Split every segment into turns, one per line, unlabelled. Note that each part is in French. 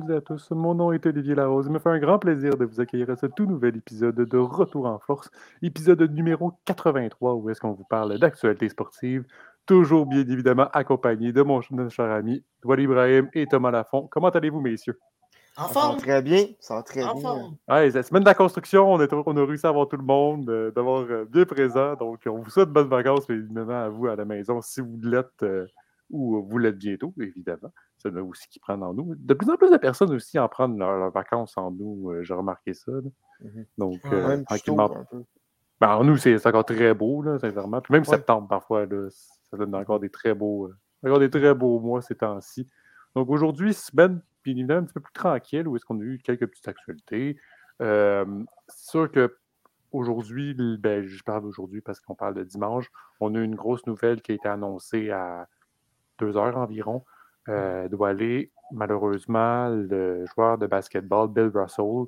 toutes et à tous. Mon nom est Olivier Larose. Il me fait un grand plaisir de vous accueillir à ce tout nouvel épisode de Retour en force, épisode numéro 83, où est-ce qu'on vous parle d'actualité sportive, toujours bien évidemment accompagné de mon cher ami Doual Ibrahim et Thomas Lafont. Comment allez-vous, messieurs?
En forme.
très bien. Ça va très bien.
Ouais, la semaine de la construction, on, on a réussi à avoir tout le monde, euh, d'avoir euh, bien présent. Donc, on vous souhaite bonnes vacances, mais évidemment à vous à la maison, si vous l'êtes euh, ou vous l'êtes bientôt, évidemment. Ça aussi qui prennent en nous. De plus en plus de personnes aussi en prennent leurs, vacances en nous. J'ai remarqué ça.
Mhm.
Donc, tranquillement. Ben, en nous, c'est encore très beau, là, sincèrement. Puis même septembre, parfois, là, ça donne encore des très beaux, encore des très beaux mois ces temps-ci. Donc aujourd'hui, semaine puis évidemment un petit peu plus tranquille, où est-ce qu'on a eu quelques petites actualités. c'est sûr que aujourd'hui, ben, je parle d'aujourd'hui parce qu'on parle de dimanche, on a eu une grosse nouvelle qui a été annoncée à deux heures environ. Euh, doit aller, malheureusement, le joueur de basketball, Bill Russell,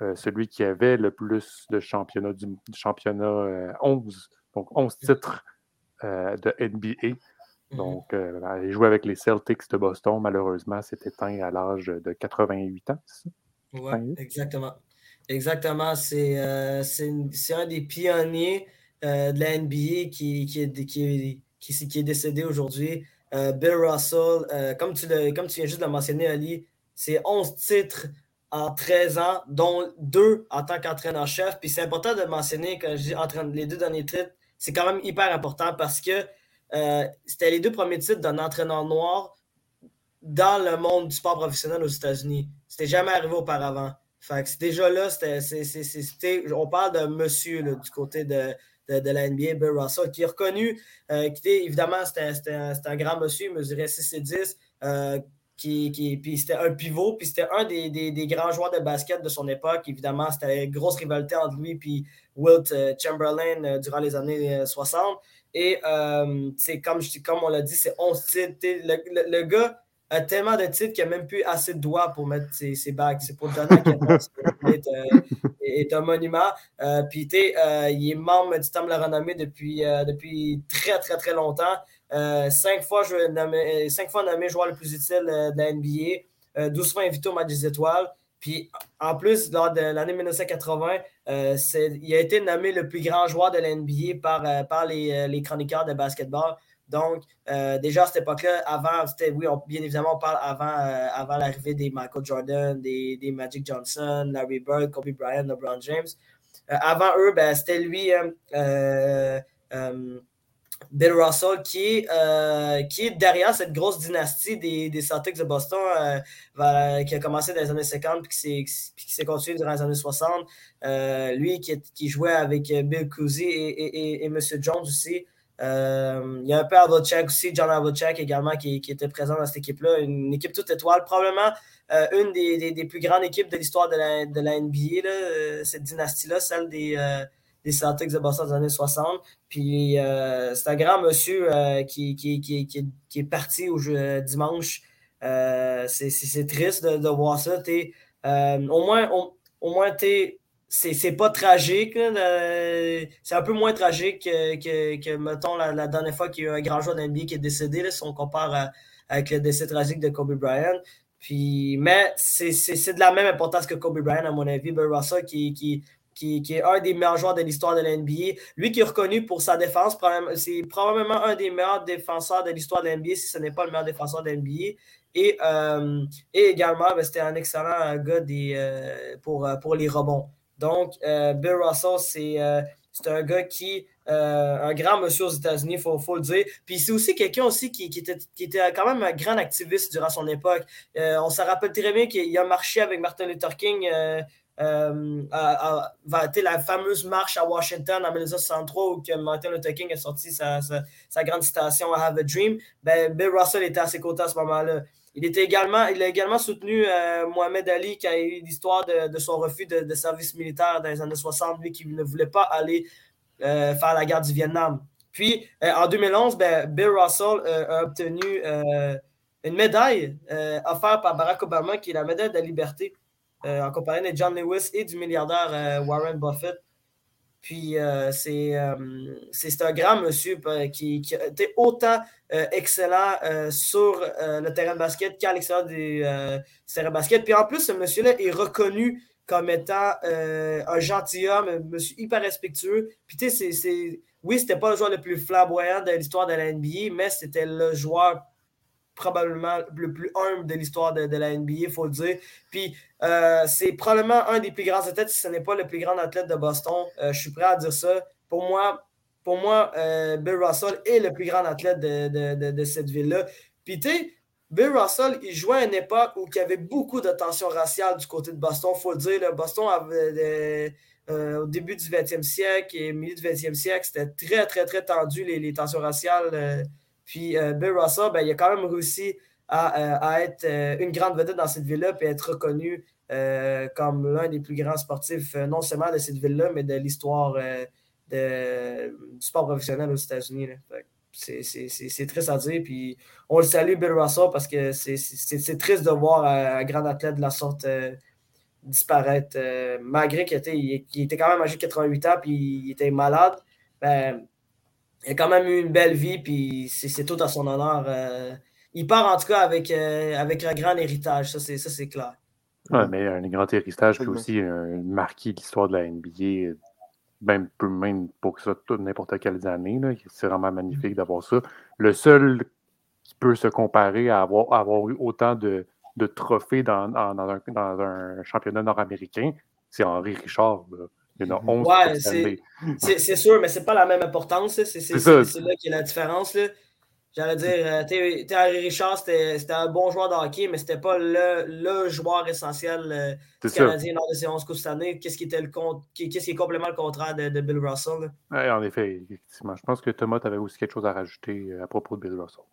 euh, celui qui avait le plus de championnats du, championnat 11, euh, donc 11 titres de NBA, Mhm. Donc, il jouait avec les Celtics de Boston. Malheureusement, s'est éteint à l'âge de 88 ans.
Oui, exactement. Exactement. C'est un des pionniers de la NBA qui, qui, est, qui, qui, est décédé aujourd'hui. Bill Russell, comme, tu comme tu viens juste de le mentionner, Ali, c'est 11 titres en 13 ans, dont deux en tant qu'entraîneur-chef. Puis c'est important de mentionner, quand je dis les deux derniers titres, c'est quand même hyper important parce que euh, c'était les deux premiers titres d'un entraîneur noir dans le monde du sport professionnel aux États-Unis. C'était jamais arrivé auparavant. Fait que déjà là, c'était, on parle d'un monsieur du côté de, de, la NBA, Bill Russell, qui est reconnu, euh, qui était, évidemment, c'était, un, grand monsieur, mesurait 6 et 10, euh, qui, qui, puis c'était un pivot, puis c'était un des, des, des, grands joueurs de basket de son époque. Évidemment, c'était une grosse rivalité entre lui et Wilt Chamberlain durant les années 60. Et euh, c'est comme, comme on l'a dit, c'est 11 titres. Le, le, gars a tellement de titres qu'il n'a même plus assez de doigts pour mettre ses, ses bagues. C'est pour le donner qu'il est, est, un monument. Euh, puis, euh, il est membre du Temple de la Renommée depuis, euh, depuis très, très, très longtemps. cinq, fois, nommé, cinq fois nommé joueur le plus utile de la NBA. 12 fois invité au match des étoiles. Puis en plus, lors de l'année 1980, euh, il a été nommé le plus grand joueur de l'NBA par, euh, par les, les, chroniqueurs de basketball. Donc, déjà à cette époque-là, avant, oui, bien évidemment, on parle avant, avant l'arrivée des Michael Jordan, des, Magic Johnson, Larry Bird, Kobe Bryant, LeBron James. avant eux, ben, c'était lui, Bill Russell, qui euh, qui est derrière cette grosse dynastie des, des Celtics de Boston, euh, qui a commencé dans les années 50 puis qui s'est continué durant les années 60. Euh, lui qui, qui, jouait avec Bill Cousy et, et, et, M. Jones aussi. Il y a un peu Havlicek aussi, John Havlicek également, qui, était présent dans cette équipe-là. Une équipe toute étoile, probablement une des, plus grandes équipes de l'histoire de la, NBA, là, cette dynastie-là, celle des Celtics de Boston des années 60. Puis euh, c'est un grand monsieur euh, qui, est parti au jeu, dimanche. Euh, c'est triste de, voir ça. au moins, au, moins c'est pas tragique. C'est un peu moins tragique que, que, mettons, la, dernière fois qu'il y a eu un grand joueur d'NBA qui est décédé, là, si on compare avec le décès tragique de Kobe Bryant. Mais c'est de la même importance que Kobe Bryant, à mon avis. Russell, qui, est un des meilleurs joueurs de l'histoire de l'NBA. Lui qui est reconnu pour sa défense, c'est probablement un des meilleurs défenseurs de l'histoire de l'NBA, si ce n'est pas le meilleur défenseur de l'NBA. Et, euh, et également, ben, c'était un excellent gars des, euh, pour, euh, pour les rebonds. Donc, Bill Russell, c'est un gars qui, un grand monsieur aux États-Unis, il faut, le dire. Puis c'est aussi quelqu'un aussi qui, était, qui était quand même un grand activiste durant son époque. on se rappelle très bien qu'il a marché avec Martin Luther King euh, la fameuse marche à Washington en 1963 où Martin Luther King a sorti sa, sa, grande citation I Have a Dream, ben, Bill Russell était à ses côtés à ce moment-là. Il, était également, il a également soutenu euh, Mohamed Ali qui a eu l'histoire de, son refus de, service militaire dans les années 60, lui qui ne voulait pas aller euh, faire la guerre du Vietnam. Puis en 2011, ben, Bill Russell a obtenu une médaille offerte par Barack Obama qui est la médaille de la liberté. Euh, en compagnie de John Lewis et du milliardaire euh, Warren Buffett. Puis c'est un grand monsieur qui, qui, a été autant excellent sur le terrain de basket qu'à l'extérieur du terrain de basket. Puis en plus, ce monsieur-là est reconnu comme étant un gentilhomme, un monsieur hyper respectueux. Puis tu sais, c'est oui, c'était pas le joueur le plus flamboyant de l'histoire de la NBA, mais c'était le joueur probablement le plus humble de l'histoire de, la NBA, il faut le dire. Puis euh, c'est probablement un des plus grands athlètes, si ce n'est pas le plus grand athlète de Boston. Euh, je suis prêt à dire ça. Pour moi, pour moi euh, Bill Russell est le plus grand athlète de, cette ville-là. Puis tu sais, Bill Russell, il jouait à une époque où il y avait beaucoup de tensions raciales du côté de Boston. Il faut le dire, Boston avait au début du 20e siècle et au milieu du 20e siècle, c'était très, très, très tendu, les, les tensions raciales puis euh, Bill Russell, ben, il a quand même réussi à, euh, être euh, une grande vedette dans cette ville-là et être reconnu comme l'un des plus grands sportifs, non seulement de cette ville-là, mais de l'histoire du sport professionnel aux États-Unis. C'est triste à dire. Puis on le salue, Bill Russell, parce que c'est triste de voir un, grand athlète de la sorte disparaître. malgré qu'il était, il, était quand même âgé de 88 ans puis il était malade. Ben, il a quand même eu une belle vie, puis c'est tout à son honneur. Euh, il part en tout cas avec, euh, avec un grand héritage, ça c'est clair.
Oui, mais un grand héritage, puis aussi un marqué de l'histoire de la NBA, même, même pour que ça n'importe quelles années. C'est vraiment magnifique d'avoir ça. Le seul qui peut se comparer à avoir, avoir eu autant de, de trophées dans, dans, un, dans, un, championnat nord-américain, c'est Henri Richard.
Il y en a 11 ouais, c'est sûr, mais c'est pas la même importance. C'est là qui est la différence. J'allais dire, euh, Thierry Richard, c'était un bon joueur de hockey, mais c'était pas le, le, joueur essentiel euh, du Canadien lors de ces 11 coupes cette année. Qu'est-ce qui, était le qu'est-ce qui est complètement le contraire de, de Bill Russell?
en effet, effectivement. Je pense que Thomas, tu avais aussi quelque chose à rajouter euh, à propos de Bill Russell.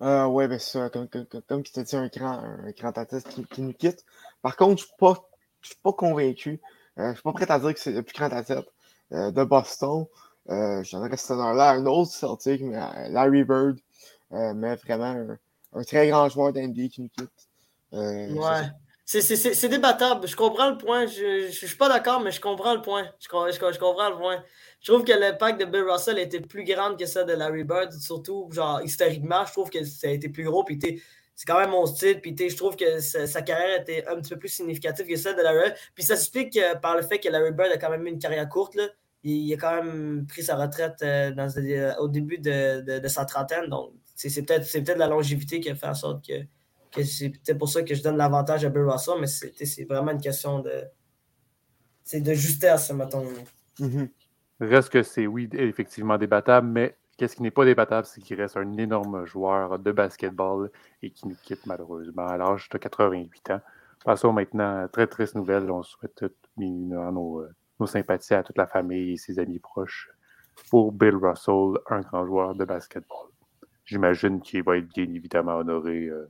Euh, oui, bien ça, comme, comme, comme tu t'as dit, un grand, un grand qui, qui, nous quitte. Par contre, je ne suis pas convaincu euh, je ne suis pas prêt à dire que c'est le plus grand athlète euh, de Boston. Euh, J'en reste dans là un autre Celtic, mais Larry Bird, mais vraiment un, très grand joueur d'NBA qui nous quitte.
ouais. C'est débattable. Je comprends le point. Je ne suis pas d'accord, mais je comprends le point. Je, je, comprends le point. Je trouve que l'impact de Bill Russell était plus grand que ça de Larry Bird, surtout genre historiquement. Je trouve que ça a été plus gros. Puis c'est quand même mon style. Puis je trouve que sa, carrière était un petit peu plus significative que celle de Larry. Puis ça s'explique euh, par le fait que Larry Bird a quand même eu une carrière courte. Là. Il, a quand même pris sa retraite euh, euh, au début de, de, sa trentaine. Donc c'est peut-être peut la longévité qui a fait en sorte que, c'est peut-être pour ça que je donne l'avantage à Bill Russell, mais c'est vraiment une question de. C'est de justesse, mettons.
Mm-hmm. Reste que c'est, oui, effectivement débattable, mais Qu'est-ce qui n'est pas débattable, c'est qu'il reste un énorme joueur de basketball et qui nous quitte malheureusement à l'âge de 88 ans. Passons maintenant à très triste nouvelle. On souhaite nos, nos, sympathies à toute la famille et ses amis proches pour Bill Russell, un grand joueur de basketball. J'imagine qu'il va être bien évidemment honoré euh,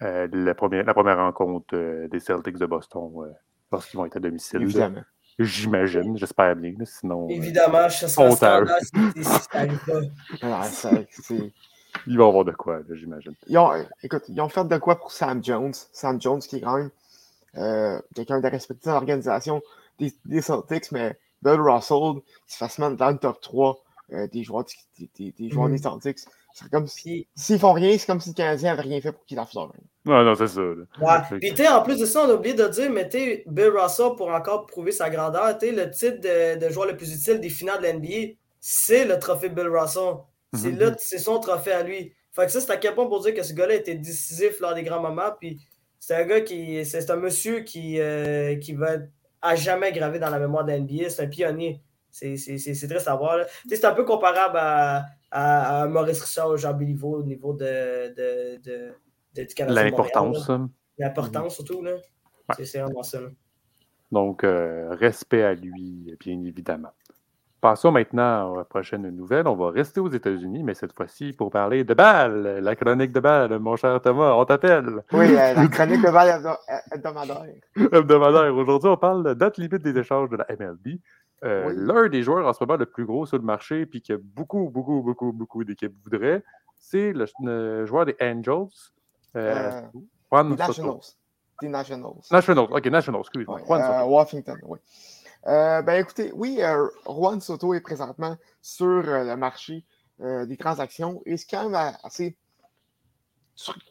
euh, la, première, la première rencontre euh, des Celtics de Boston lorsqu'ils vont être à domicile.
Évidemment.
J'imagine, j'espère bien. Sinon,
euh, Évidemment, je serais scandale si, ça
arrive pas.
Il va y avoir de quoi, j'imagine.
Ils ont, écoute, ils ont fait de quoi pour Sam Jones. Sam Jones, qui est quand même euh, quelqu'un de respecté dans l'organisation des, des, Celtics, mais Bill Russell, qui se facilement dans le top 3 euh, des joueurs, des, des, joueurs mm. des Celtics. C'est comme si, s'ils font rien, c'est comme si le Canadien n'avait rien fait pour qu'il la fasse
Non, non, c'est ça.
Ouais. Puis, en plus de ça, on a oublié de dire, mais Bill Russell, pour encore prouver sa grandeur, le titre de, de, joueur le plus utile des finales de l'NBA, c'est le trophée Bill Russell. C'est mm son trophée à lui. Fait que ça, c'est à quel point pour dire que ce gars-là était décisif lors des grands moments. Puis c'est un gars qui. C'est un monsieur qui, euh, qui va à jamais gravé dans la mémoire de l'NBA. C'est un pionnier. C'est très savoir. C'est un peu comparable à, à, Maurice Richard, Jean Béliveau au niveau de, de, de, de du Canada.
L'importance.
L'importance surtout. Là. C'est vraiment ça.
Donc, euh, respect à lui, bien évidemment. Passons maintenant à la prochaine nouvelle. On va rester aux États-Unis, mais cette fois-ci pour parler de balle, la chronique de balle, mon cher Thomas, on t'appelle.
Oui, euh, la chronique de balle hebdomadaire.
hebdomadaire. Aujourd'hui, on parle de date limite des échanges de la MLB. Euh, l'un des joueurs en ce moment le plus gros sur le marché, puis que beaucoup, beaucoup, beaucoup, beaucoup d'équipes voudraient, c'est le, joueur des Angels.
Euh, euh, Nationals. Des Nationals.
Nationals, ok, Nationals, excuse-moi.
Washington, oui. ben écoutez, oui, Juan Soto est présentement sur le marché des transactions et c'est quand même assez.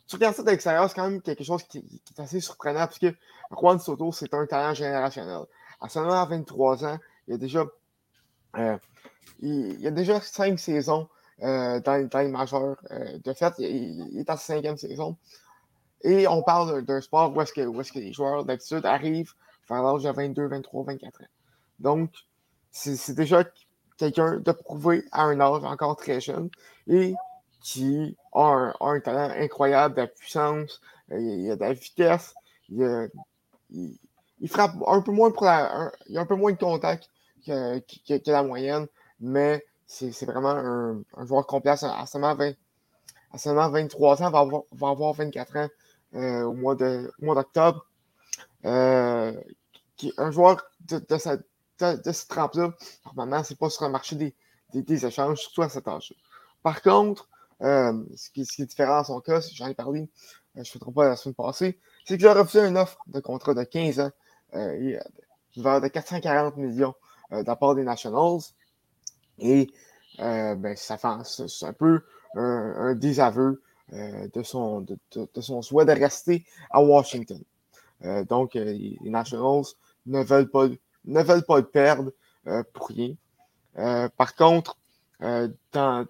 Tu, regardes ça de l'extérieur, c'est quand même quelque chose qui, est assez surprenant parce que Juan Soto, c'est un talent générationnel. À seulement 23 ans, il a déjà, il, a déjà cinq saisons dans, dans, les majeurs. de fait, il, est à sa cinquième saison. Et on parle d'un sport où est-ce que, est que, les joueurs d'habitude arrivent vers l'âge de 22, 23, 24 ans. Donc, c'est déjà quelqu'un de prouvé à un âge encore très jeune et qui a un, talent incroyable de puissance, euh, il, a de la vitesse, il, frappe un peu moins il a un peu moins de contact que, la moyenne, mais c'est vraiment un, joueur complet à, seulement, 20, à seulement 23 ans, va avoir, va avoir 24 ans euh, au mois d'octobre. Euh, un joueur de, de, de, cette trempe-là, normalement, c'est pas sur le marché des, des, échanges, surtout à cet âge. Par contre, euh, ce, qui, ce, qui, est différent dans son cas, j'en ai parlé, je ne fais pas la semaine passée, c'est qu'il a refusé une offre de contrat de 15 ans de 440 millions de la part des Nationals. Et ben, ça fait c'est un peu un, désaveu euh, de, son, de, son souhait de rester à Washington. Euh, donc, euh, les Nationals ne veulent pas, ne veulent pas le perdre pour rien. par contre, dans,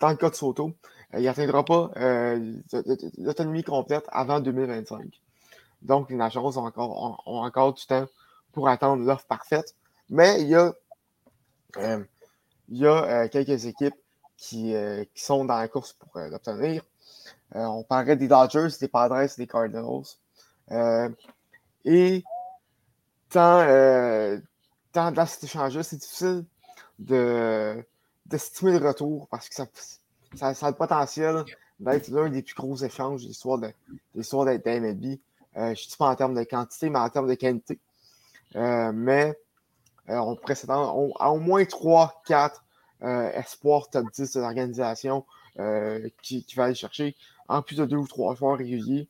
dans le cas de Soto, il n'atteindra pas l'autonomie complète avant 2025. Donc, les Nationals ont encore, du temps pour attendre l'offre parfaite. Mais il y a, y a quelques équipes qui, qui, sont dans la course pour l'obtenir. Euh, on parlait des Dodgers, des Padres, des Cardinals. Euh, et tant, euh, tant dans cet échange-là, c'est difficile d'estimer le retour parce que ça, a le potentiel d'être l'un des plus gros échanges de l'histoire de, MLB. Je ne dis pas en termes de quantité, mais en termes de qualité. mais on pourrait s'attendre à au moins 3-4 espoirs top 10 de l'organisation qui, va aller chercher en plus de deux ou trois joueurs réguliers.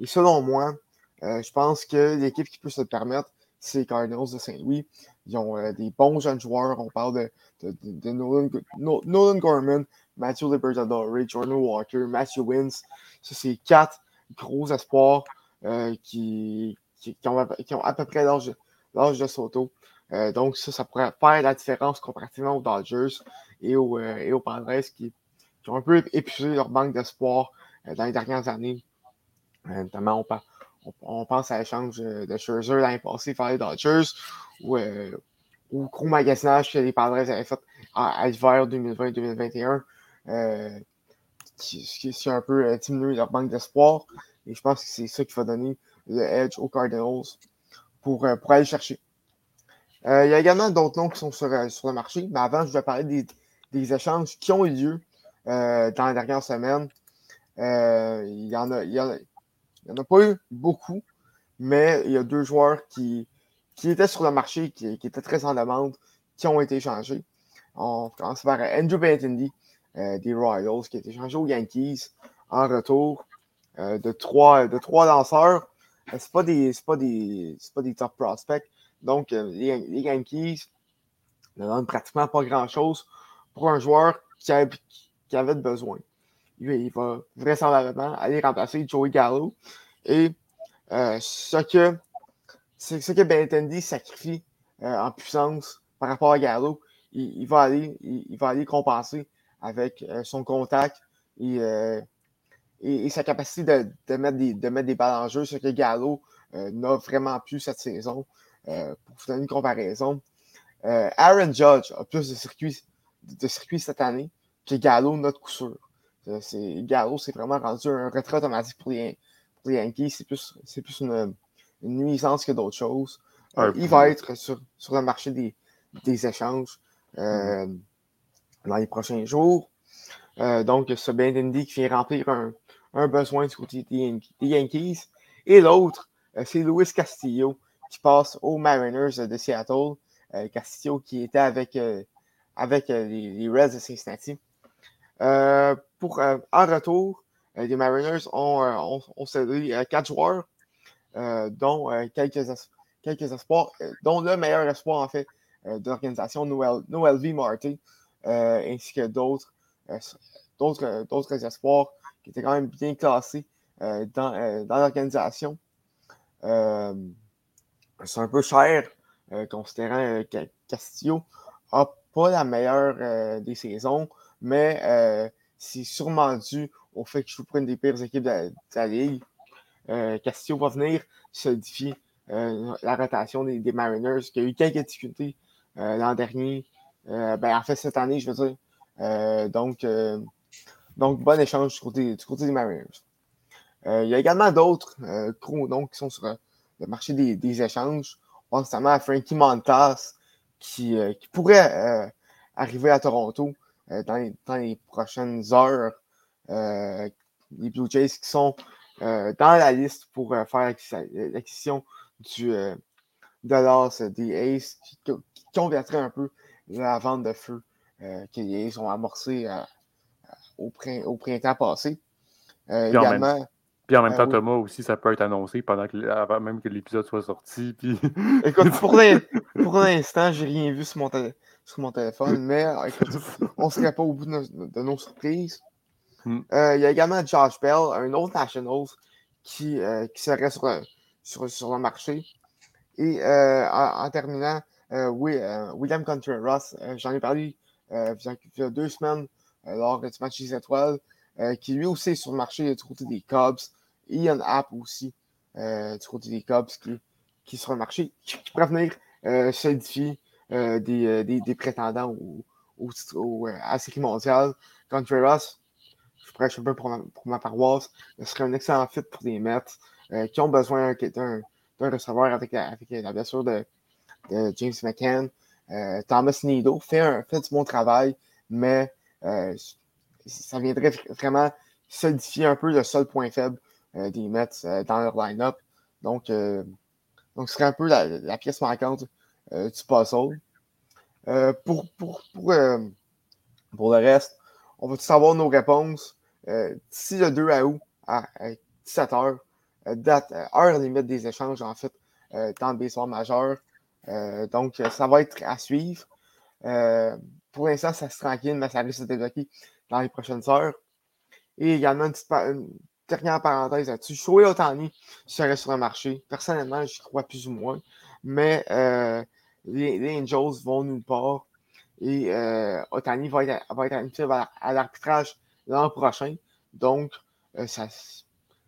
Et selon moi, euh, je pense que l'équipe qui peut se le permettre, c'est les Cardinals de Saint-Louis. Ils ont euh, des bons jeunes joueurs. On parle de, Nolan, Gorman, Matthew Libertadore, Jordan Walker, Matthew Wins. Ça, c'est quatre gros espoirs euh, qui, ont, à peu près l'âge de Soto. donc, ça, ça pourrait faire la différence comparativement aux Dodgers et aux, aux Padres qui, qui, ont un peu épuisé leur banque d'espoir euh, dans les dernières années. Euh, notamment, on, pense à l'échange de Scherzer l'année passée vers les Dodgers ou euh, au gros magasinage que les Padres avaient fait à, l'hiver 2020-2021, qui, qui, a un peu diminué leur banque d'espoir. Et je pense que c'est ça qui va donner le edge aux Cardinals pour, pour aller chercher. il y a également d'autres noms qui sont sur, sur, le marché, mais avant, je vais parler des, des échanges qui ont eu lieu dans les dernières semaines. Euh, il n'y en, en a pas eu beaucoup, mais il y a deux joueurs qui, qui étaient sur le marché, qui, étaient très en demande, qui ont été échangés. On commence par Andrew Benintendi euh, des Royals, qui a été échangé aux Yankees en retour euh, de, trois, de trois lanceurs. Ce n'est pas, des, pas, des, pas des top prospects. Donc, les, Yankees ne donnent pratiquement pas grand-chose pour un joueur qui, qui avait besoin il va vraisemblablement aller remplacer Joey Gallo. Et euh, ce que ce que sacrifie euh, en puissance par rapport à Gallo, il, va, aller, il, va aller compenser avec euh, son contact et, et, sa capacité de, mettre des, de mettre des balles en jeu, ce que Gallo n'a vraiment plus cette saison. pour vous donner une comparaison, Aaron Judge a plus de circuits, de circuits cette année que Gallo, notre coup sûr. Euh, Gallo, c'est vraiment rendu un retrait automatique pour les, Yankees. C'est plus, c'est plus une, nuisance que d'autres choses. Euh, il va être sur, sur le marché des, des échanges euh, mm-hmm. dans les prochains jours. donc, ce Bendendi qui vient remplir un, un, besoin du côté des, Yankees. Et l'autre, c'est Luis Castillo qui passe aux Mariners de Seattle. Castillo qui était avec, avec les, Reds de Cincinnati. Euh, pour, euh, en retour, euh, les Mariners ont, ont, cédé quatre joueurs, dont quelques, quelques espoirs, dont le meilleur espoir, en fait, de l'organisation, Noël, Noël V. Marty, ainsi que d'autres d'autres espoirs qui étaient quand même bien classés dans, dans l'organisation. c'est un peu cher, considérant que Castillo n'a pas la meilleure des saisons, mais c'est sûrement dû au fait que je joue pour une des pires équipes de, la Ligue. Euh, Castillo va venir solidifier euh, la rotation des, Mariners, qui a eu quelques difficultés euh, l'an dernier. ben, en fait, cette année, je veux dire. donc, donc, bon échange du côté, des Mariners. il y a également d'autres gros noms qui sont sur le marché des, échanges. On notamment à Frankie Montas, qui, qui pourrait arriver à Toronto dans les, prochaines heures. les Blue Jays qui sont dans la liste pour faire l'acquisition du de l'as des Aces qui, convertirait un peu la vente de feu les Aces ont amorcé au, printemps passé.
également, puis en même temps, Thomas aussi, ça peut être annoncé pendant que, avant même que l'épisode soit sorti. Puis...
Écoute, pour l'instant, j'ai rien vu sur mon, sur mon téléphone, mais on ne serait pas au bout de nos surprises. Hmm. Euh, il y a également Josh Bell, un autre Nationals, qui, euh, qui serait sur le, sur, sur le marché. Et euh, en, terminant, oui, William Contreras, j'en ai parlé il y a deux semaines lors du match des étoiles, qui lui aussi est sur le marché du côté des Cubs. Ian App aussi du côté des Cubs qui, qui est sur le marché, qui, pourrait venir s'édifier des, des, des, prétendants au, au, au, à la série mondiale. Contreras, je prêche un peu pour ma, paroisse. Ce serait un excellent fit pour les Mets euh, qui ont besoin d'un receveur avec la, avec la blessure de, James McCann. Euh, Thomas Nido fait, un, fait du bon travail, mais euh, ça viendrait vraiment solidifier un peu le seul point faible des Mets dans leur line-up. Donc, donc, ce serait un peu la, pièce manquante du puzzle. pour, pour, pour, pour le reste, on va tous savoir nos réponses? Euh, d'ici le 2 août à 17 h, euh, date, euh, heure limite des échanges, en fait, dans le baseball majeur. donc, ça va être à suivre. Pour l'instant, ça se tranquille, mais ça risque de débloquer dans les prochaines heures. Et également, une, petite dernière parenthèse là-dessus. Shoei Otani serait sur le marché. Personnellement, j'y crois plus ou moins. Mais les, Angels vont nulle part. Et Otani va être, va à l'arbitrage l'an prochain. Donc, euh, ça,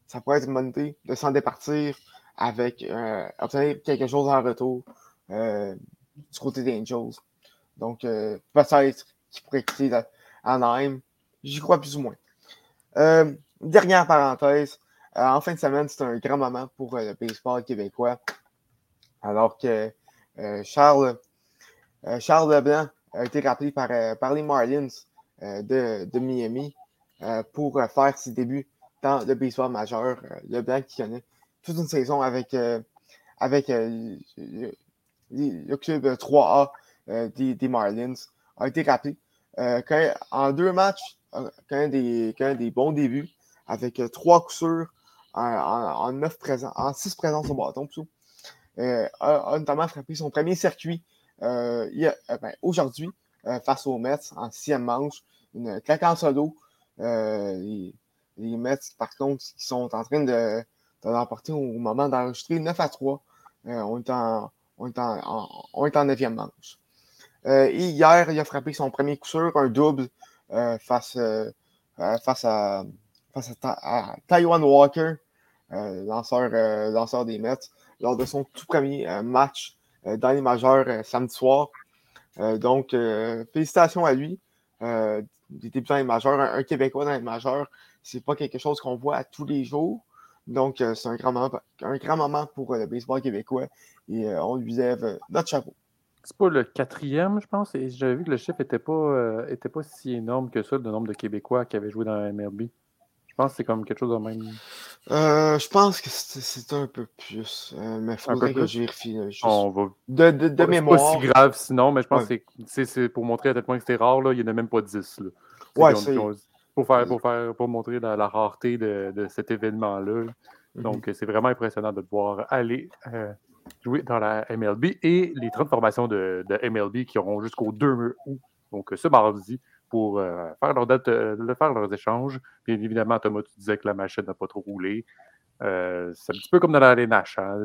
ça pourrait être une bonne idée de s'en départir avec euh, obtenir quelque chose en retour euh, du côté des Angels. Donc, peut-être qu'il pourrait quitter Anaheim. J'y crois plus ou moins. dernière parenthèse. en fin de semaine, c'est un grand moment pour le baseball québécois. Alors que Charles, Leblanc a été rappelé par, les Marlins de, Miami euh, pour euh, faire ses débuts dans le baseball majeur. Euh, le Blanc qui connaît toute une saison avec, avec le, club 3A des, Marlins a été rappelé. en deux matchs, quand des, quand des bons débuts, avec trois coups sûrs en, six présences au bâton, a, notamment frappé son premier circuit ben, aujourd'hui face aux Mets en sixième manche. Une claque en solo, euh, les, Mets, par contre, qui sont en train de, de l'emporter au moment d'enregistrer 9 à 3. Euh, on, est en, on, est en, on est en 9e manche. Euh, et hier, il a frappé son premier coup sûr, un double face, face, à, face à, Taiwan Walker, lanceur, des Mets, lors de son tout premier match dans les majeurs samedi soir. donc, félicitations à lui des débutants majeurs, un, Québécois dans les majeurs, c'est pas quelque chose qu'on voit tous les jours. Donc, euh, c'est un grand moment, un grand moment pour euh, le baseball québécois et euh, on lui lève notre chapeau.
C'est pas le quatrième, je pense. Et j'avais vu que le chiffre n'était pas, était pas si énorme que ça, le nombre de Québécois qui avaient joué dans la MLB. Je pense que c'est comme quelque chose de même.
je pense que c'est un peu plus. mais il faudrait que je vérifie.
On va...
De, de, de mémoire.
C'est pas si grave sinon, mais je pense que c'est pour montrer à tel point que c'était rare. Là, il n'y en a même pas 10. Là.
Ouais,
pour, faire, pour, faire, pour montrer la, rareté de, de cet événement-là. Mhm. Donc, c'est vraiment impressionnant de te voir aller euh, jouer dans la MLB et les 30 formations de, MLB qui auront jusqu'au 2 août, donc ce mardi, pour euh, faire, leur date, faire leurs échanges. Bien évidemment, Thomas, tu disais que la machine n'a pas trop roulé. Euh, c'est un petit peu comme dans la LNH. Hein.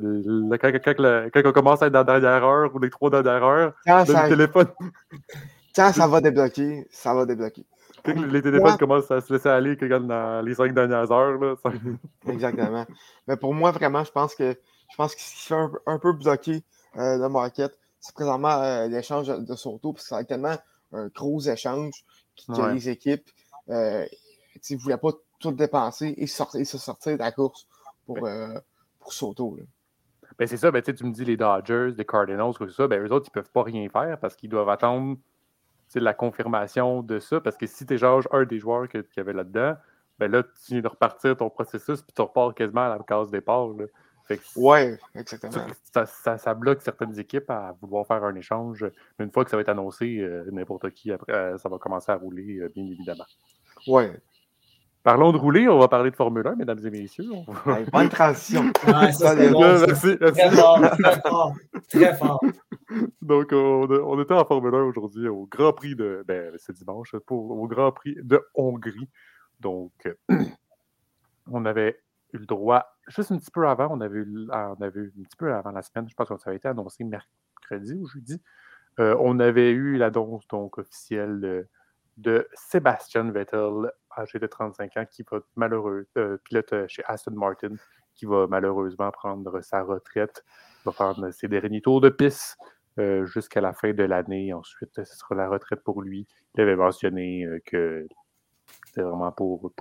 quand, on commence à être dans la dernière heure ou les trois dernières heures, le téléphone.
Quand ça va débloquer, ça va débloquer.
Quand les téléphones commencent à se laisser aller dans les cinq dernières heures. Là,
Exactement. Mais pour moi, vraiment, je pense que je pense que ce qui fait un, peu bloquer euh, le market, c'est présentement euh, l'échange de Soto, parce que c'est tellement un gros échange que les équipes ne voulaient pas tout dépenser et, sortir, se sortir de la course pour, euh, pour Soto.
Ben c'est ça, ben, tu me dis les Dodgers, les Cardinals, tout ça, ben, eux autres, ils ne peuvent pas rien faire parce qu'ils doivent attendre la confirmation de ça. Parce que si tu échanges un des joueurs qu'il y avait là-dedans, ben là, tu viens de repartir ton processus puis tu repars quasiment à la case départ. Là.
Ouais, exactement.
Ça, ça, bloque certaines équipes à vouloir faire un échange. Une fois que ça va être annoncé, euh, n'importe qui, après, euh, ça va commencer à rouler, bien évidemment.
Ouais,
Parlons de rouler, on va parler de Formule 1, mesdames et messieurs.
bonne transition.
merci,
Très fort, très fort. Très fort.
Donc, on, était en Formule 1 aujourd'hui au Grand Prix de. Ben, c'est dimanche, pour, au Grand Prix de Hongrie. Donc, on avait eu le droit, juste un petit peu avant, on avait, eu, ah, on avait un petit peu avant la semaine, je pense que ça avait été annoncé mercredi ou jeudi. Euh, on avait eu l'annonce officielle de Sébastien Vettel âgé de 35 ans, qui va malheureux, euh, pilote euh, chez Aston Martin, qui va malheureusement prendre sa retraite, va faire ses derniers tours de piste jusqu'à la fin de l'année. Ensuite, ce sera la retraite pour lui. Il avait mentionné que c'était vraiment pour,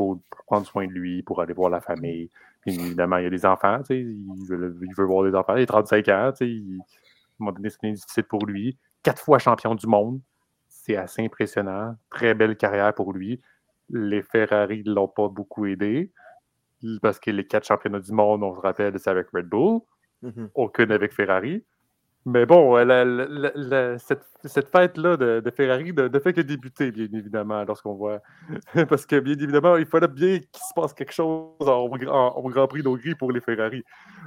prendre soin de lui, pour aller voir la famille. Bien évidemment, il y a des enfants, il veut, il veut voir des enfants. Il a 35 ans, il, à un moment donné, c'est difficile pour lui. Quatre fois champion du monde, c'est assez impressionnant. Très belle carrière pour lui les Ferrari ne l'ont pas beaucoup aidé. Parce que les quatre championnats du monde, on se rappelle, c'est avec Red Bull. Mm-hmm. Aucune avec Ferrari. Mais bon, cette, fête-là de, Ferrari ne, fait que débuter, bien évidemment, lorsqu'on voit. Parce que, bien évidemment, il fallait bien qu'il se passe quelque chose au Grand Prix d'Hongrie pour les Ferrari.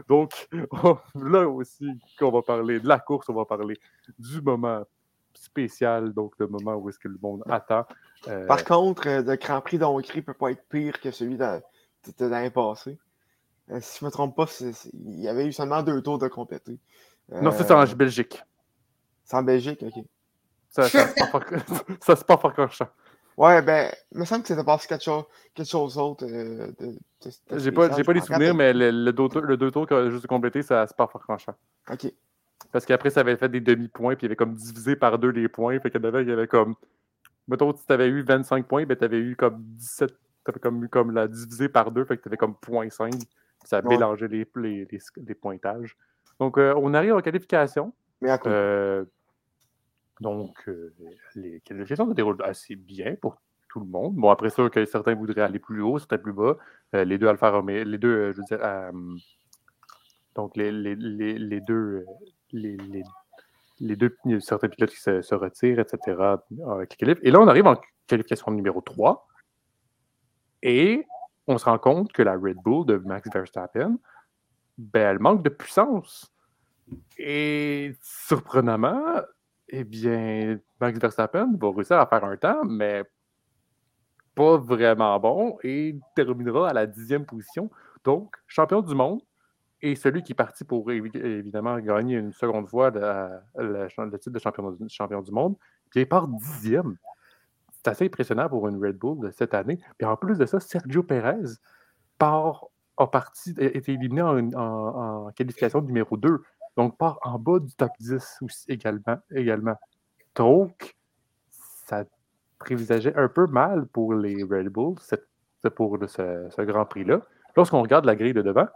Donc, là aussi, qu'on va parler de la course, on va parler du moment spécial, donc le moment où est-ce que le monde attend.
Euh, Par contre, euh, le Grand Prix d'Hongrie ne peut pas être pire que celui de, l'année passée. Euh, si je ne me trompe pas, il y avait eu seulement deux tours de compléter.
Non, c'est en Belgique.
C'est en Belgique, ok.
Ça, ça, c'est pas franchement.
Ouais, ben, il me semble que c'était passé quelque chose, quelque chose d'autre.
j'ai pas, pas les souvenirs, mais le, le, deux, le deux tours juste complété, ça c'est pas franchement.
Ok.
Parce qu'après, ça avait fait des demi-points, puis il y avait comme divisé par deux les points. Fait qu'il y avait, comme. Mettons, si tu avais eu 25 points, ben, tu avais eu comme 17. Tu avais comme eu comme la divisé par deux, fait que tu avais comme 0.5. Ça a mélangé les, les, les, pointages. Donc, euh, on arrive en qualification.
Mais à euh,
donc, euh, les qualifications se déroulent assez bien pour tout le monde. Bon, après ça, que certains voudraient aller plus haut, certains plus bas. les deux Alfa Romeo, les deux, je veux dire, donc les, les, les, deux, les, les, deux, certains pilotes qui se, retirent, etc. Avec Et là, on arrive en qualification numéro 3 et on se rend compte que la Red Bull de Max Verstappen, ben, elle manque de puissance. Et surprenamment, eh bien, Max Verstappen va réussir à faire un temps, mais pas vraiment bon et terminera à la dixième position. Donc, champion du monde, et celui qui est parti pour évidemment gagner une seconde fois le, titre de champion, du monde, il part dixième. C'est assez impressionnant pour une Red Bull de cette année. Puis en plus de ça, Sergio Perez part, a parti, été éliminé en, qualification numéro 2. Donc part en bas du top 10 aussi également. également. Donc, ça prévisageait un peu mal pour les Red Bulls, pour ce, Grand Prix-là. Lorsqu'on regarde la grille de devant,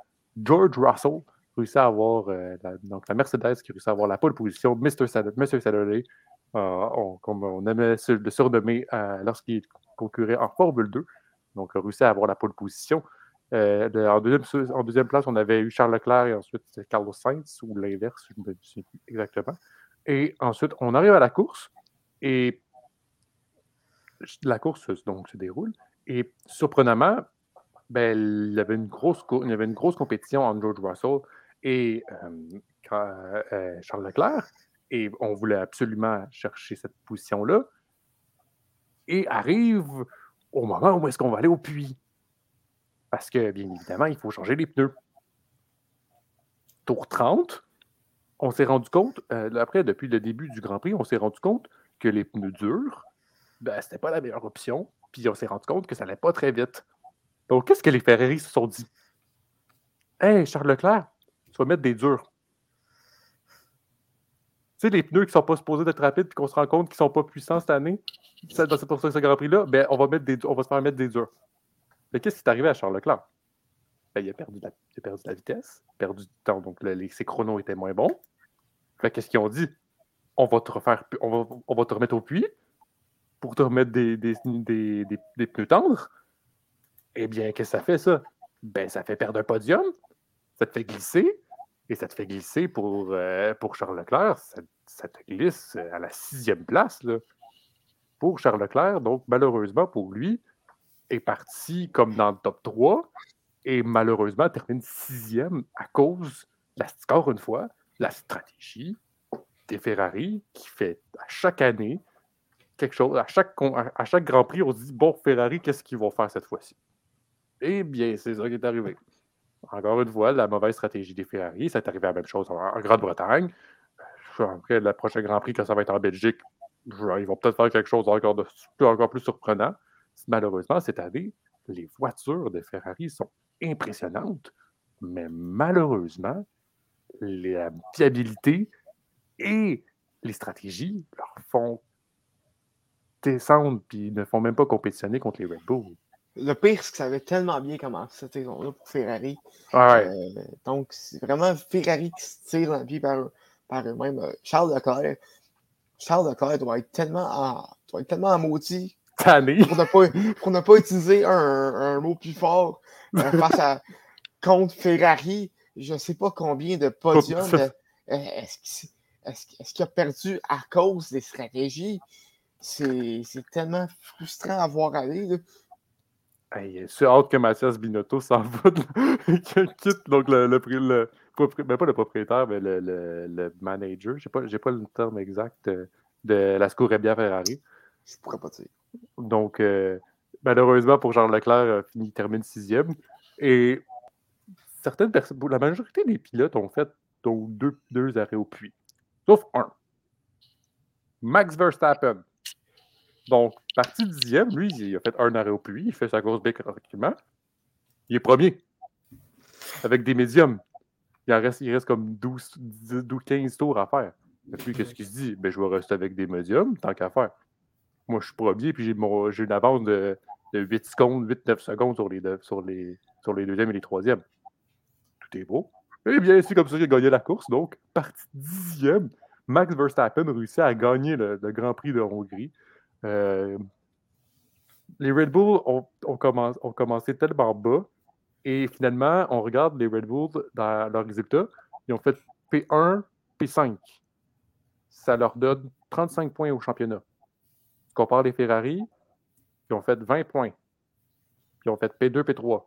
George Russell réussit à avoir, euh, la, donc la Mercedes qui réussit à avoir la pole position, Mr. Saturday, euh, comme on aimait le surnommer euh, lorsqu'il concurrait en Formule 2, donc a réussi à avoir la pole position. En, deuxième, en, deuxième, place, on avait eu Charles Leclerc et ensuite Carlos Sainz, ou l'inverse, je ne me plus exactement. Et ensuite, on arrive à la course et la course donc, se déroule. Et surprenamment, ben, il, y avait une grosse il y avait une grosse compétition entre George Russell et Charles Leclerc et on voulait absolument chercher cette position-là. Et arrive au moment où est-ce qu'on va aller au puits. Parce que, bien évidemment, il faut changer les pneus. Tour 30, on s'est rendu compte, euh, après, depuis le début du Grand Prix, on s'est rendu compte que les pneus durs, ben, c'était pas la meilleure option. Puis on s'est rendu compte que ça n'allait pas très vite. Donc, qu'est-ce que les Ferrari se sont dit? Hey, Charles Leclerc, tu vas mettre des durs. Tu sais, les pneus qui ne sont pas supposés d'être rapides et qu'on se rend compte qu'ils ne sont pas puissants cette année, c'est pour ça que ce Grand Prix-là, ben, on, on va se faire mettre des durs. Mais qu'est-ce qui est arrivé à Charles Leclerc? Ben, il, a perdu la, il a perdu la vitesse, perdu du temps, donc les, ses chronos étaient moins bons. Qu'est-ce qu'ils ont dit? On va te refaire, on va, on va te remettre au puits pour te remettre des, des, des, des pneus tendres. Eh bien, qu'est-ce que ça fait, ça? Ben, ça fait perdre un podium, ça te fait glisser, et ça te fait glisser pour, euh, pour Charles Leclerc. Ça, te glisse à la sixième place pour Charles Leclerc. Donc, malheureusement pour lui, est parti comme dans le top 3 et malheureusement termine sixième à cause, encore une fois, la stratégie des Ferrari qui fait à chaque année quelque chose. À chaque, à chaque Grand Prix, on se dit bon, Ferrari, qu'est-ce qu'ils vont faire cette fois-ci? Eh bien, c'est ça qui est arrivé. Encore une fois, la mauvaise stratégie des Ferrari. Ça est arrivé à la même chose en, Grande-Bretagne. Euh, après le prochain Grand Prix, quand ça va être en Belgique, ils vont peut-être faire quelque chose encore, de, encore plus surprenant. Malheureusement, cette année, les voitures de Ferrari sont impressionnantes, mais malheureusement, la fiabilité et les stratégies leur font descendre puis ne font même pas compétitionner contre les Red Bull
le pire, c'est que ça avait tellement bien commencé cette saison-là pour Ferrari.
Euh,
donc, c'est vraiment Ferrari qui se tire dans le pied par, par eux-mêmes. Euh, Charles Leclerc, Charles Leclerc doit être tellement en, doit être tellement maudit pour ne pas, pour ne pas utiliser un, un mot plus fort euh, face à contre Ferrari. Je ne sais pas combien de podiums est-ce qu'il a perdu à cause des stratégies? C'est tellement frustrant à voir aller.
Hey, c'est hâte que Mathias Binotto s'en va, quitte donc le, le, le, ben, pas le propriétaire, mais le, le manager. Je n'ai pas, pas, le terme exact euh, de la Scuderia Ferrari.
Je pourrais pas dire.
Donc, euh, malheureusement pour Charles Leclerc, euh, il termine sixième. Et certaines personnes, la majorité des pilotes ont fait deux, deux arrêts au puits. Sauf un. Max Verstappen, donc, parti dixième, lui, il a fait un arrêt au puits, il fait sa grosse bec correctement. Il est premier. Avec des médiums. Il, reste, il reste comme 12, 12, 15 tours à faire. Et puis, qu'est-ce qu'il se dit? Ben, je vais rester avec des médiums, tant qu'à faire. Moi, je suis premier, puis j'ai une avance de, 8 secondes, 8-9 secondes sur les, sur, les, sur les deuxièmes et les troisièmes. Tout est beau. Eh bien, c'est comme ça qu'il a gagné la course. Donc, partie dixième, Max Verstappen réussit à gagner le Grand Prix de Hongrie. Euh, les Red Bull ont, commencé, tellement bas et finalement, on regarde les Red Bulls dans leurs résultats. Ils ont fait P1, P5. Ça leur donne 35 points au championnat. Compare les Ferrari, qui ont fait 20 points. Ils ont fait P2, P3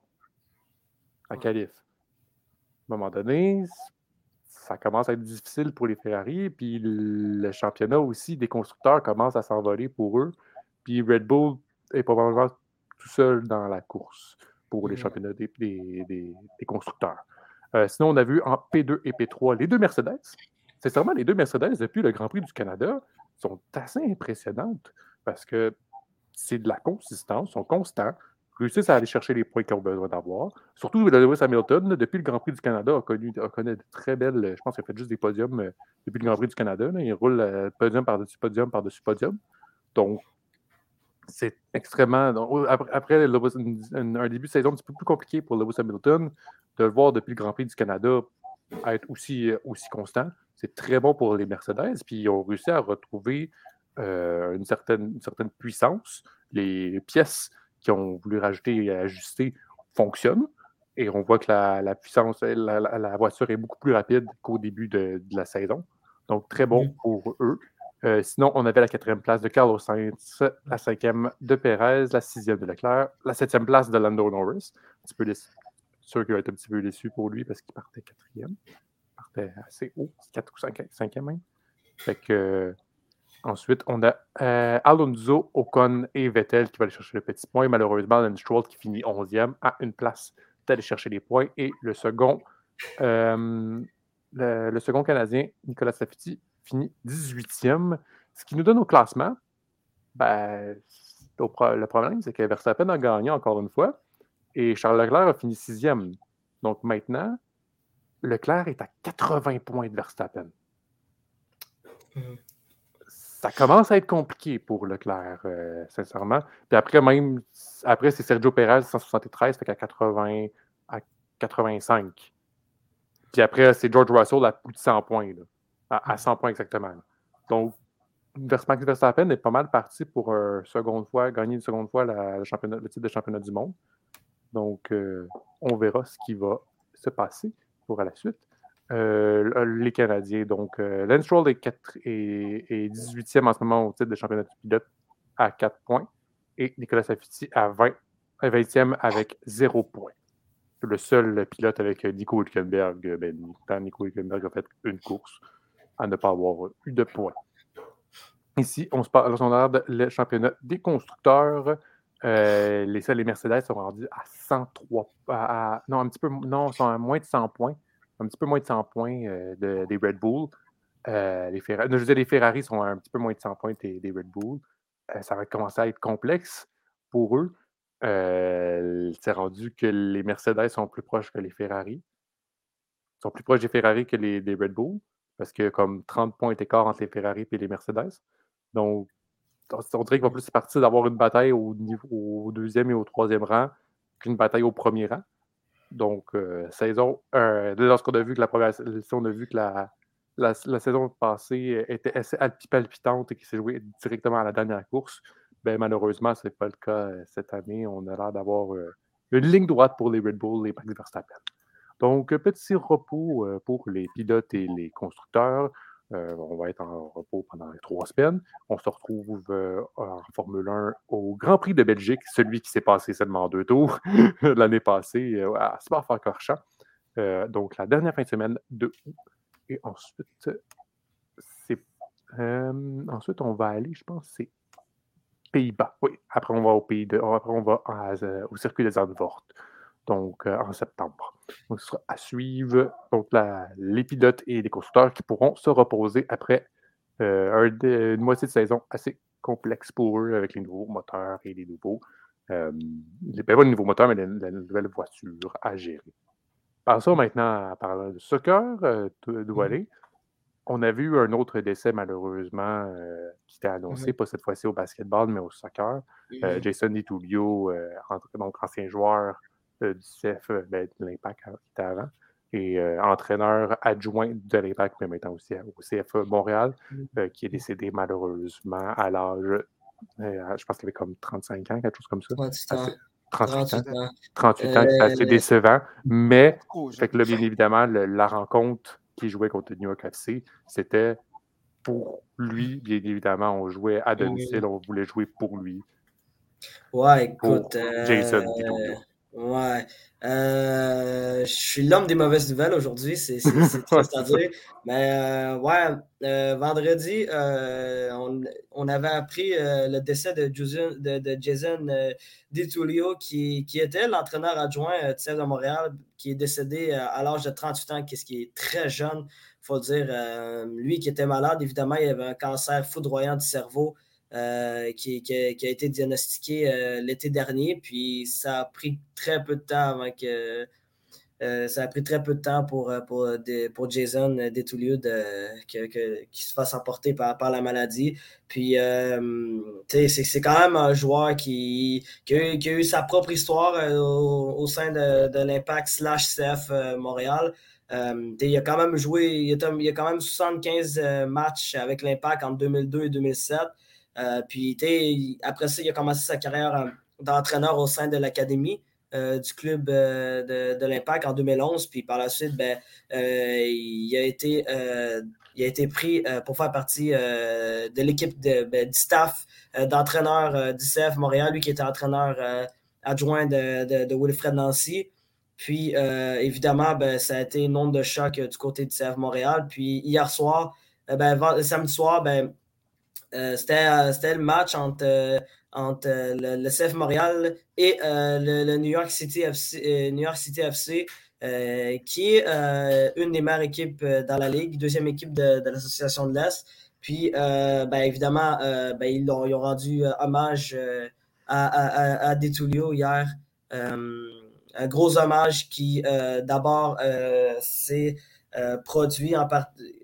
à Calif. À un moment donné, ça commence à être difficile pour les Ferrari. Puis le championnat aussi des constructeurs commence à s'envoler pour eux. Puis Red Bull est probablement tout seul dans la course pour les championnats des, des, constructeurs. Euh, sinon, on a vu en P2 et P3 les deux Mercedes. C'est vraiment les deux Mercedes depuis le Grand Prix du Canada sont assez impressionnantes parce que c'est de la consistance, sont constants réussissent à aller chercher les points qu'ils ont besoin d'avoir. Surtout Lewis Hamilton, depuis le Grand Prix du Canada, a connu a de très belles. Je pense qu'il a fait juste des podiums euh, depuis le Grand Prix du Canada. il roule euh, podium par-dessus podium par-dessus podium. Donc, c'est extrêmement. Après, un, début de saison un petit peu plus compliqué pour Lewis Hamilton, de le voir depuis le Grand Prix du Canada être aussi, euh, aussi constant. C'est très bon pour les Mercedes. Puis ils ont réussi à retrouver une, certaine, une certaine puissance. Les pièces qui ont voulu rajouter et ajuster fonctionnent. Et on voit que la, puissance, la, voiture est beaucoup plus rapide qu'au début de, la saison. Donc, très bon mm. pour eux. Euh, sinon, on avait la quatrième place de Carlos Sainz, la cinquième de Perez, la sixième de Leclerc, la septième place de Lando Norris. Un petit peu sûr qu'il va être un petit peu déçu pour lui parce qu'il partait quatrième. C'était assez haut, 4 ou 5, 5 même. Fait que, ensuite, on a Alonso, Ocon et Vettel qui vont aller chercher le petit point. Malheureusement, Lance Stroll qui finit 11e à une place d'aller chercher les points. Et le second, le, le, second Canadien, Nicolas Safiti, finit 18e. Ce qui nous donne au classement, ben, le problème, c'est que Verstappen a gagné encore une fois et Charles Leclerc a fini sixième. Donc maintenant, Leclerc est à 80 points de Verstappen. Hmm. Ça commence à être compliqué pour Leclerc, euh, sincèrement. Puis après, même, après, c'est Sergio Perez, 173, fait qu'à 80, à 85. Puis après, c'est George Russell à plus de 100 points, à, 100 points exactement. Donc, Max Verstappen est pas mal parti pour une seconde fois, gagner une seconde fois le, titre de championnat du monde. Donc, euh, on verra ce qui va se passer pour la suite. Euh, les Canadiens, donc, euh, Lance est, 4, et, 18e en ce moment au titre de championnat du pilote à 4 points et Nicolas Safiti à 20, 20e avec 0 points. Le seul pilote avec Nico Hülkenberg, ben, Nico Hülkenberg a fait une course à ne pas avoir eu de points. Ici, on se regarde le championnat des constructeurs. Euh, les, les Mercedes sont rendus à 103, non, un petit peu, non, sont à moins de 100 points, un petit peu moins de 100 points euh, des Red Bull. Euh, les Ferrari, je disais, les Ferrari sont un petit peu moins de 100 points des, Red Bull. ça va commencer à être complexe pour eux. c'est rendu que les Mercedes sont plus proches que les Ferrari. Ils sont plus proches des Ferrari que les, des Red Bull, parce que comme 30 points d'écart entre les Ferrari et les Mercedes. Donc, on dirait qu'il va plus partir d'avoir une bataille au, au deuxième et au troisième rang qu'une bataille au premier rang. Donc, euh, saison, euh, lorsqu'on a vu que la première, a vu que la, la, saison passée était assez palpitante et qu'il s'est joué directement à la dernière course, ben, malheureusement, ce n'est pas le cas euh, cette année. On a l'air d'avoir une ligne droite pour les Red Bull et Max Verstappen. Donc, petit repos pour les pilotes et les constructeurs. Euh, on va être en repos pendant trois semaines. On se retrouve euh, en Formule 1 au Grand Prix de Belgique, celui qui s'est passé seulement deux tours l'année passée euh, à Spa-Francorchamps. donc, la dernière fin de semaine de août. Et ensuite, ensuite, on va aller, je pense, c'est Pays-Bas. Oui, après, on va au pays de, après, on va au circuit des Zandvoort donc euh, en septembre. Donc, ce sera à suivre donc, les pilotes et les constructeurs qui pourront se reposer après euh, une moitié de saison assez complexe pour eux avec les nouveaux moteurs et les nouveaux. Euh, pas les nouveaux moteurs, mais les, nouvelles voitures à gérer. Ça, maintenant, en parlant de soccer, euh, mmh on a vu un autre décès, malheureusement, qui était annoncé, pas cette fois-ci au basketball, mais au soccer. Mmh Jason DiTullio, donc ancien joueur euh, du CF, euh, ben, de l'Impact qui était avant, et euh, entraîneur adjoint de l'Impact, mais maintenant aussi au CF Montréal, mm. qui est décédé malheureusement à l'âge, je pense qu'il avait comme 35 ans, quelque chose comme ça. 38 ans. 38 ans, c'est assez décevant. Mais, fait que là, bien évidemment, la rencontre qui jouait contre New York FC, c'était pour lui, bien évidemment. On jouait à domicile, on voulait jouer pour lui.
Ouais, écoute. Jason Ouais. Euh, je suis l'homme des mauvaises nouvelles aujourd'hui, c'est triste à dire. Mais euh, ouais, euh, vendredi, on, on, avait appris le décès de Jason, de, de Jason DiTullio, qui, qui était l'entraîneur adjoint de de Montréal, qui est décédé à l'âge de 38 ans, ce qui est très jeune, il faut dire. lui qui était malade, évidemment, il avait un cancer foudroyant du cerveau. Euh, qui, a, été diagnostiqué euh, l'été dernier. Puis ça a pris très peu de temps avant que. Euh, ça a pris très peu de temps pour, pour, Jason Detulio de, qu'il se fasse emporter par, par la maladie. Puis, c'est, quand même un joueur qui, qui, a, eu sa propre histoire au, sein de, l'Impact slash CF Montréal. il a quand même joué, il a, a quand même 75 matchs avec l'Impact entre 2002 et 2007. Euh, puis, après ça, il a commencé sa carrière euh, d'entraîneur au sein de l'académie euh, du club de, de l'Impact en 2011. Puis par la suite, ben, il, a été, il a été pris pour faire partie de l'équipe ben, du staff d'entraîneur du CF Montréal, lui qui était entraîneur adjoint de, de, Wilfred Nancy. Puis, évidemment, ben, ça a été une onde de choc du côté du CF Montréal. Puis, hier soir, ben, samedi soir, ben, c'était le match entre entre le, le, CF Montréal et le, New York City FC, New York City FC qui est une des meilleures équipes dans la ligue, deuxième équipe de, de l'Association de l'Est. Puis, euh, ben, évidemment, euh, ben, ils, ont, ils, ont, rendu euh, hommage à, à, à Detulio hier. un gros hommage qui, d'abord, s'est produit en partie.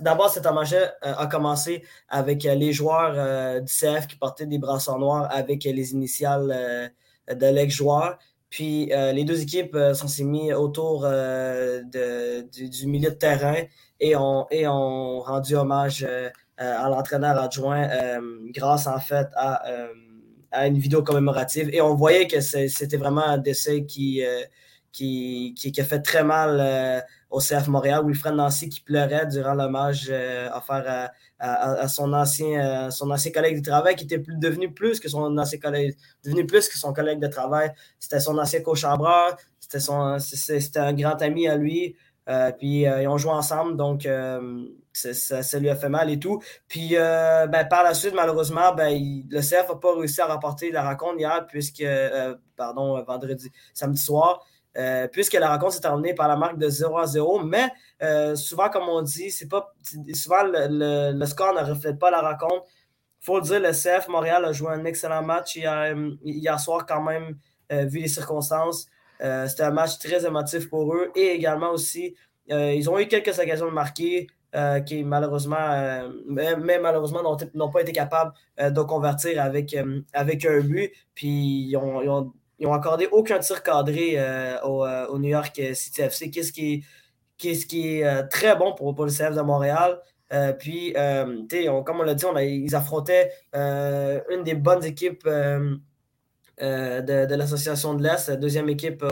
D'abord, cet hommage a commencé avec les joueurs du CF qui portaient des brassards noirs avec les initiales de l'ex-joueur. Puis les deux équipes sont mis autour du, milieu de terrain et ont, et ont rendu hommage euh, euh, à l'entraîneur adjoint euh, grâce en fait à, à, une vidéo commémorative. Et on voyait que c'était vraiment un décès qui, qui, qui, a fait très mal au CF Montréal. Wilfred Nancy qui pleurait durant l'hommage offert à, à, son, ancien, son ancien collègue de travail qui était devenu plus que son ancien collègue, devenu plus que son collègue de travail. C'était son ancien coach c'était un grand ami à lui. Euh, puis euh, ils ont joué ensemble, donc euh, ça, lui a fait mal et tout. Puis ben, par la suite, malheureusement, ben, le CF n'a pas réussi à rapporter la rencontre hier, puisque, pardon, vendredi, samedi soir. Puisque la rencontre s'est terminée par la marque de 0 à 0. Mais souvent, comme on dit, c'est pas souvent le, score ne reflète pas la rencontre. Il faut le dire, le CF Montréal a joué un excellent match hier, hier soir quand même, vu les circonstances. Euh, c'était un match très émotif pour eux et également aussi, euh, ils ont eu quelques occasions de marquer. Euh, qui malheureusement, mais, malheureusement n'ont pas été capables de convertir avec, avec un but. Puis ils ont, accordé aucun tir cadré au, New York City FC, qu'est-ce qui, est, qui est très bon pour, pour le CF de Montréal. puis, comme on l'a dit, ils affrontaient une des bonnes équipes euh, de, l'Association de l'Est, deuxième équipe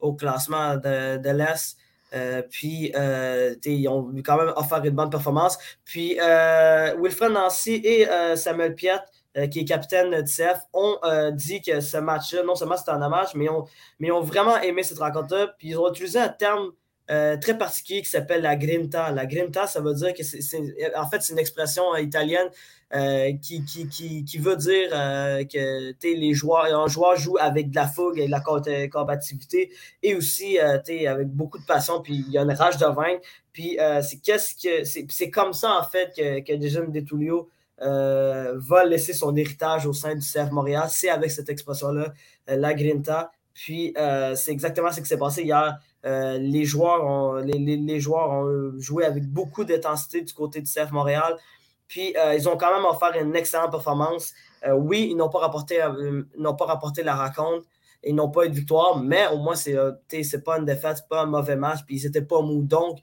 au, classement de, l'Est. Euh, puis, euh, ils ont quand même offert une bonne performance. Puis, Wilfred Nancy et Samuel Piet, qui est capitaine de CF, ont dit que ce match-là, non seulement c'était un hommage, mais ils ont, mais ont vraiment aimé cette rencontre-là. Puis, ils ont utilisé un terme très particulier qui s'appelle la grinta. La grinta, ça veut dire que c'est, en fait, c'est une expression italienne euh, qui, qui, qui, veut dire euh, que les joueurs, un joueur joue avec de la fougue et de la combativité et aussi euh, avec beaucoup de passion, puis il y a une rage de vaincre. Puis c'est qu'est-ce que c'est comme ça en fait que, que Jason va laisser son héritage au sein du CF Montréal. C'est avec cette expression-là, la Grinta. Puis c'est exactement ce qui s'est passé hier. les, joueurs ont, joué avec beaucoup d'intensité du côté du CF Montréal. Puis euh, ils ont quand même offert une excellente performance. Euh, oui, ils n'ont pas, euh, pas rapporté la rencontre. Ils n'ont pas eu de victoire, mais au moins, c'est n'est pas une défaite, c'est pas un mauvais match, puis ils n'étaient pas mous. Donc,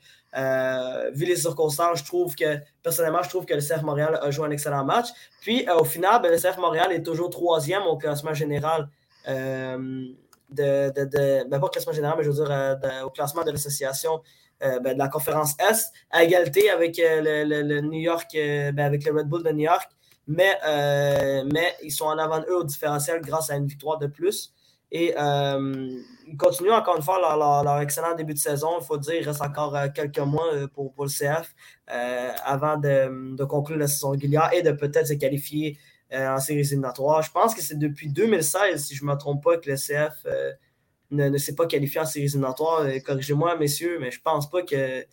vu les circonstances, je trouve que, personnellement, je trouve que le CF Montréal a joué un excellent match. Puis, au final, ben, le CF Montréal est toujours troisième au classement général de, de, ben, pas au classement général, mais dire au classement de l'association euh, ben, de la conférence S, à égalité avec euh, le, New York, euh, avec Red Bull de New York. Mais, mais ils sont en avant d'eux au différentiel grâce à une victoire de plus. Et ils continuent encore une fois leur, excellent début de saison. Il faut dire, il reste encore quelques mois pour, pour le CF avant de, de, conclure la saison régulière et de peut-être se qualifier en séries éliminatoires. Je pense que c'est depuis 2016, si je ne me trompe pas, que le CF ne, s'est pas qualifié en séries éliminatoires. Euh, corrigez-moi, messieurs, mais je pense pas que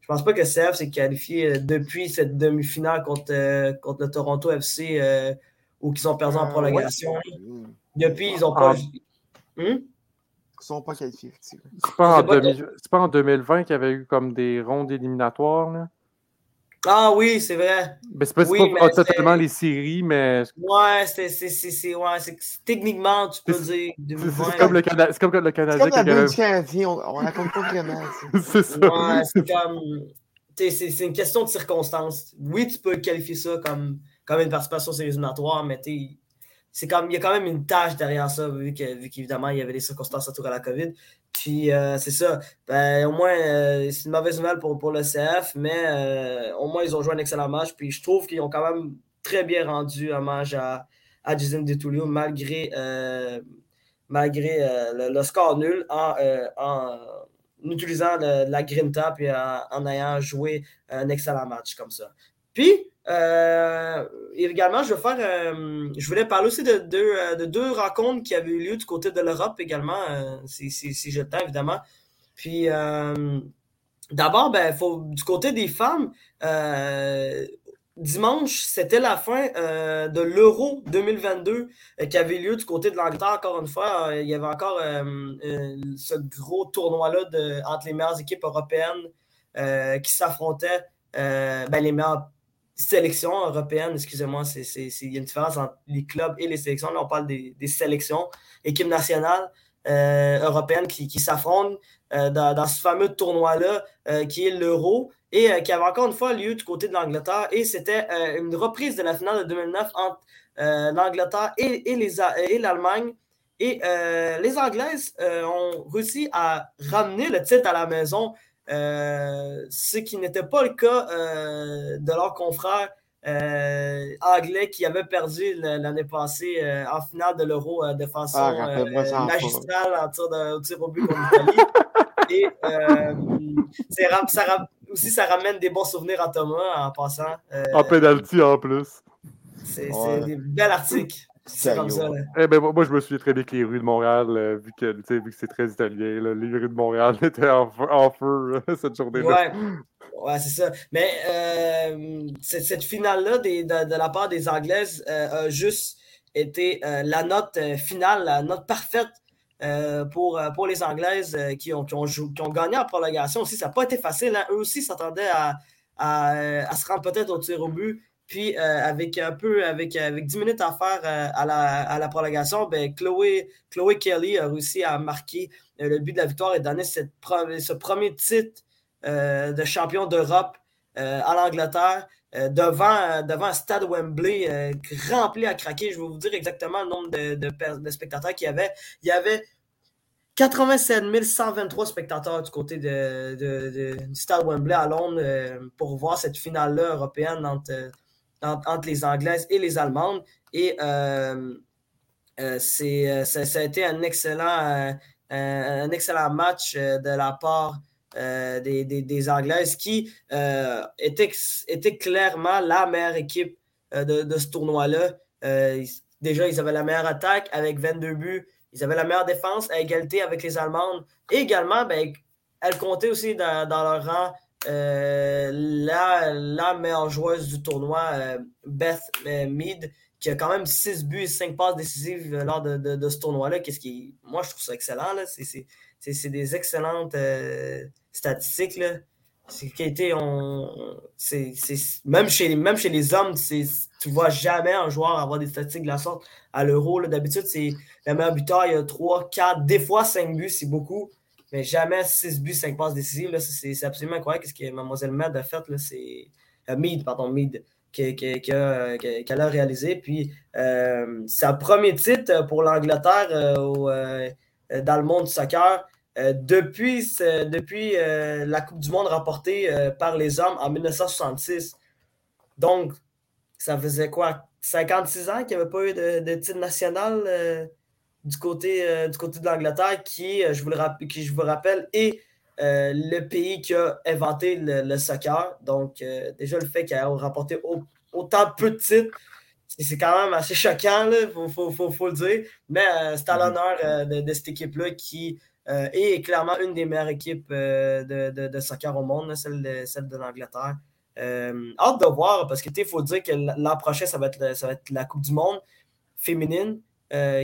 je pense pas que CF s'est qualifié euh, depuis cette demi-finale contre, euh, contre le Toronto FC ou qu'ils ont perdu en prolongation. Depuis, ils n'ont pas.
Hmm? Ils ne sont pas qualifiés.
C'est pas, pas, en 2020 qu'il y avait eu comme des rondes éliminatoires. Là?
Ah oui, c'est vrai.
Ben, c'est pas, pas totalement les séries, mais.
Ouais, c'est ouais, techniquement, tu peux dire.
C'est comme, le le Canadien.
C'est comme la du Canadien, on, on raconte pas vraiment.
c'est ça.
Ouais, c'est comme. C'est une question de circonstances. Oui, tu peux qualifier ça comme, comme une participation séries éliminatoires, mais tu c'est il y a quand même une tâche derrière ça, vu qu'évidemment, il y avait des circonstances autour de la COVID. Puis, euh, c'est ça. Ben, au moins, euh, c'est une mauvaise nouvelle pour, pour le CF, mais euh, au moins, ils ont joué un excellent match. Puis, je trouve qu'ils ont quand même très bien rendu hommage à, à Jason Detulio, malgré, malgré le, score nul en, en utilisant la grinta et en, ayant joué un excellent match comme ça. Puis, également, je, vais faire, je voulais parler aussi de deux, de deux rencontres qui avaient eu lieu du côté de l'Europe également, si, si, si j'ai le temps, évidemment. Puis, d'abord, ben, faut, du côté des femmes, dimanche, c'était la fin euh, de l'Euro 2022 euh, qui avait lieu du côté de l'Angleterre. Encore une fois, euh, il y avait encore ce gros tournoi-là entre les meilleures équipes européennes qui s'affrontaient, ben, les meilleures sélections européennes, excusez-moi, il y a une différence entre les clubs et les sélections. Là, on parle des, sélections, équipes nationales européennes qui, s'affrontent dans, dans, ce fameux tournoi-là qui est l'Euro et euh, qui avait encore une fois lieu du côté de l'Angleterre. Et c'était euh, une reprise de la finale de 2009 entre euh, l'Angleterre et, et l'Allemagne. Et, les Anglaises ont réussi à ramener le titre à la maison, ce qui n'était pas le cas de leurs confrères anglais qui avaient perdu l'année passée en finale de l'Euro de façon ah, magistrale en tir, de, tir au but contre l'Italie. Et ça, aussi, ça ramène des bons souvenirs à Thomas en passant.
Euh, en penalty en plus.
C'est des belles articles. C'est comme ça.
Eh ben, moi, je me souviens très bien que les rues de Montréal, euh, vu que, vu que c'est très italien, les rues de Montréal étaient en, feu, cette journée-là.
Ouais, ouais c'est ça. Mais euh, cette finale-là de, de, la part des Anglaises a juste été la note finale, la note parfaite euh, pour, euh, pour les Anglaises euh, qui, ont, qui, ont qui, ont, gagné en prolongation aussi. Ça n'a pas été facile. Hein. Eux aussi s'attendaient à, à, se rendre peut-être au tir au but. Puis avec un peu, avec, avec 10 minutes à faire à, la, à la prolongation, ben, Chloé, Kelly a réussi à marquer le but de la victoire et donner cette, ce premier titre de champion d'Europe à l'Angleterre. devant, devant un stade Wembley rempli à craquer. Je vais vous dire exactement le nombre de, de spectateurs qu'il y avait. Il y avait 87 123 spectateurs du côté de, du stade Wembley à Londres euh, pour voir cette finale-là européenne entre, entre, les Anglaises et les Allemandes. Et euh, euh, c'est, ça, a été un excellent, un excellent match de la part des, des, Anglaises qui était, était clairement la meilleure équipe de, de ce tournoi-là. déjà, ils avaient la meilleure attaque avec 22 buts. Ils avaient la meilleure défense à égalité avec les Allemandes. Et également, ben, elles comptaient aussi dans, leur rang euh, la, meilleure joueuse du tournoi, euh, Beth euh, Mead, qui a quand même 6 buts et 5 passes décisives lors de, ce tournoi-là. Qu'est-ce qui, moi, je trouve ça excellent. C'est des excellentes statistiques. Là. On, même, chez, même chez les hommes, tu vois jamais un joueur avoir des statistiques de la sorte à l'euro. D'habitude, c'est le meilleur buteur, il y a 3, 4, des fois 5 buts, c'est beaucoup. Mais jamais 6 buts, 5 passes décisives. c'est, absolument incroyable ce que Mademoiselle Med a fait. C'est, euh, Mead, pardon, Mead, qui, qui, a, réalisé. Puis, euh, c'est un premier titre pour l'Angleterre euh, dans le monde du soccer. Euh, depuis depuis euh, la Coupe du Monde remportée euh, par les hommes en 1966. Donc, ça faisait quoi? 56 ans qu'il n'y avait pas eu de, titre national du, côté, du côté de l'Angleterre, qui, je vous le qui, je vous rappelle, est le pays qui a inventé le, soccer. Donc, déjà, le fait qu'il ait remporté autant peu de titres, c'est quand même assez choquant, il faut, faut, faut, le dire. Mais c'est à mm-hmm. l'honneur de, de, cette équipe-là qui euh, et clairement une des meilleures équipes euh, de, de, soccer au monde, celle de, celle de l'Angleterre. Euh, hâte de voir, parce que il faut dire que l'an prochain, ça va, être, ça va être la Coupe du Monde féminine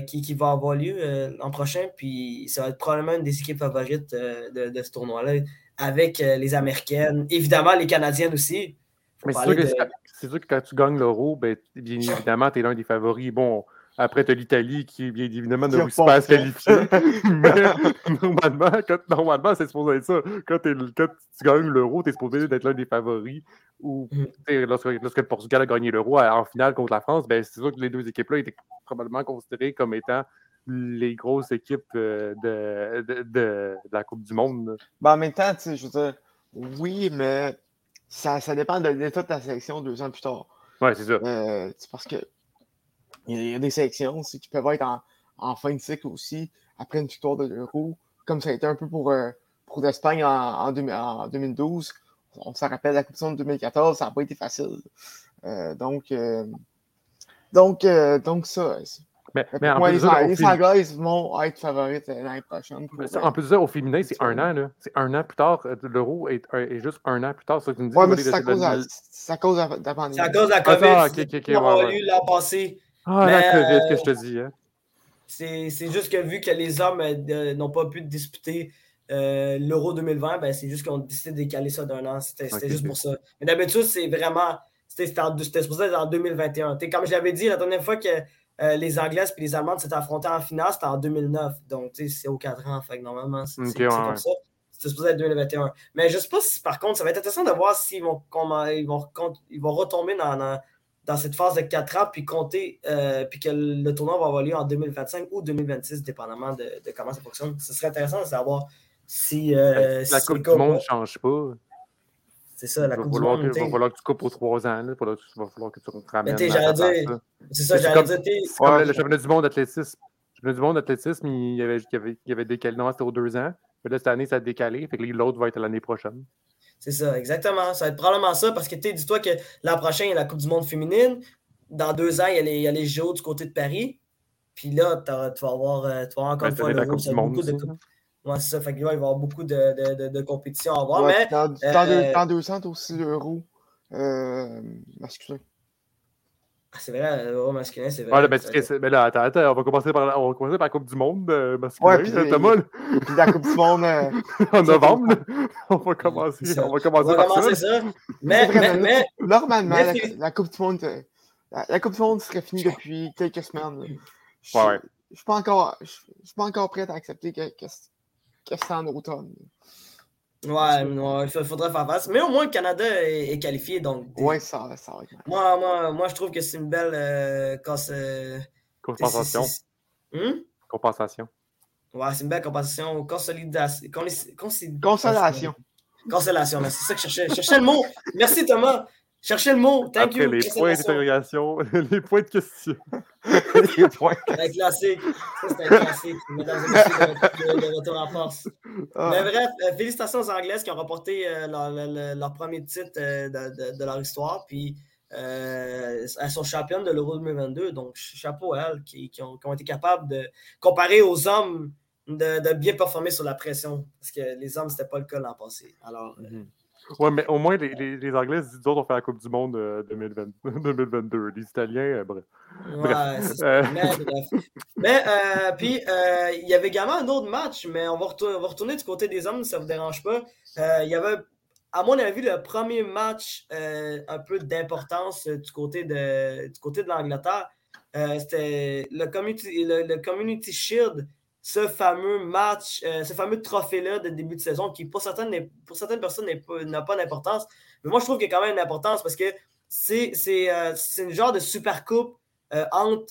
qui, qui, va avoir lieu l'an prochain. Puis ça va être probablement une des équipes favorites de, ce tournoi-là, avec les Américaines, évidemment les Canadiennes aussi.
Mais c'est sûr, que quand tu gagnes l'euro, ben, bien évidemment, tu es l'un des favoris. Bon, après, tu as l'Italie qui, bien évidemment, ne réussit pas à se qualifier. Mais normalement, normalement c'est supposé être ça. Quand, quand tu gagnes l'euro, tu es supposé être l'un des favoris. Ou mm. lorsque, lorsque, le Portugal a gagné l'euro en finale contre la France, ben, c'est sûr que les deux équipes-là étaient probablement considérées comme étant les grosses équipes euh, de, de, de, la Coupe du Monde.
Ben, en même temps, je veux dire, oui, mais ça, ça dépend de l'état de ta sélection deux ans plus tard.
Oui, c'est ça.
Euh, parce que il y, a, des sélections aussi qui peuvent être en fin de cycle aussi, après une victoire de l'Euro, comme ça a été un peu pour, pour l'Espagne en, en, 2012. On s'en rappelle la Coupe du Monde 2014, ça n'a pas été facile. donc, donc, donc ça.
Mais, mais en
plus
les, ça,
les vont être favorites l'année prochaine.
en plus de ça, au féminin, c'est un an. C'est un an plus tard. L'euro est, est, juste un an plus tard. Ça,
tu me dis, ouais, mais c'est à, cause de la pandémie.
C'est à cause de la COVID. Ah, okay, okay, okay, ouais, ouais. eu l'an passé.
Ah, la COVID, que je te dis. Hein?
C'est juste que vu que les hommes euh, n'ont pas pu disputer euh, l'Euro 2020, ben, c'est juste qu'on a décidé de décaler ça d'un an. C'était juste pour ça. Mais d'habitude, c'est vraiment. C'était supposé être en 2021. comme je l'avais dit la dernière fois que euh, les Anglaises et les Allemandes s'étaient affrontées en finale, c'était en 2009. Donc, c'est au 4 ans. Fait normalement, c'est comme ça. C'était supposé être 2021. Mais je ne sais pas si, par contre, ça va être intéressant de voir s'ils vont, ils vont, ils vont retomber dans, dans, cette phase de 4 ans puis compter, euh, puis que le tournoi va avoir lieu en 2025 ou 2026, dépendamment de, comment ça fonctionne. Ce serait intéressant de savoir si. Euh,
la Coupe du Monde ne change pas.
C'est ça, la
Coupe
du Monde.
Il va falloir que tu coupes aux trois ans. Il va falloir que tu ramènes.
C'est ça, j'allais dire.
C'est comme le championnat du monde d'athlétisme. Le championnat du monde d'athlétisme, il y avait, il y avait, il y avait décalé. Non, c'était aux deux ans. Mais là, cette année, ça a décalé. Fait que l'autre va être l'année prochaine.
C'est ça, exactement. Ça va être probablement ça parce que tu dis-toi que l'an prochain, il y a la Coupe du monde féminine. Dans deux ans, il y a les, il y a les Jeux du côté de Paris. Puis là, tu vas avoir, euh, tu vas avoir encore une fois
la Coupe du monde. Aussi,
Ouais, c'est ça. Fait qu'il va y avoir beaucoup de, de, de, de compétitions à voir. mais,
dans, euh, dans, 200, aussi l'euro euh, masculin.
Ah, c'est vrai, l'euro masculin, c'est vrai.
Ouais, mais, mais, là, attends, attends, on va commencer par, on va commencer par la Coupe du Monde euh, masculin. Ouais, puis, Thomas,
puis la Coupe du Monde. Euh,
en novembre, on va commencer. On va commencer,
on va commencer ça. Mais, mais, mais,
normalement, la, la, Coupe du Monde. Euh, la, la, Coupe du Monde serait finie depuis quelques semaines. Je,
ouais, ouais.
Je suis pas encore, je, je suis pas encore prêt à accepter que, que que c'est en automne.
Ouais, il faudrait faire face. Mais au moins, le Canada est, qualifié. Donc,
ouais, ça, ça va.
Moi, moi, moi, je trouve que c'est une belle euh, euh
compensation.
Hmm?
Compensation.
Ouais, c'est une belle compensation. Consolidation.
Consolation.
Consolation, c'est ça que je cherchais. Je cherchais le mot. Merci Thomas. Cherchez le mot. Thank
Après
you.
les points d'interrogation, les points de question.
les points.
Un classique. Ça, c'est un classique. Mesdames et messieurs, de, retour en force. Ah. Mais bref, euh, félicitations aux Anglaises qui ont remporté euh, leur, leur, leur, premier titre euh, de, de, leur histoire. Puis elles sont championnes de l'Euro 2022. Donc, chapeau à elles qui, qui, ont, qui, ont, été capables de comparer aux hommes de, de, bien performer sur la pression. Parce que les hommes, ce n'était pas le cas l'an passé. Alors. Mm -hmm.
Ouais, mais au moins, les, les, les Anglais, ils ont fait la Coupe du Monde euh, 2020, 2022. Les Italiens, euh, bref.
Ouais, c'est euh... Mais, mais euh, puis, euh, il y avait également un autre match, mais on va, retourner, on va retourner du côté des hommes, ça ne vous dérange pas. il y avait, à mon avis, le premier match un peu d'importance du côté de, du côté de l'Angleterre. C'était le Community, le, le Community Shield ce fameux match, euh, ce fameux trophée-là de début de saison qui, pour certaines, pour certaines personnes, n'a pas, d'importance. Mais moi, je trouve qu'il y a quand même une importance parce que c'est euh, une genre de super coupe euh, entre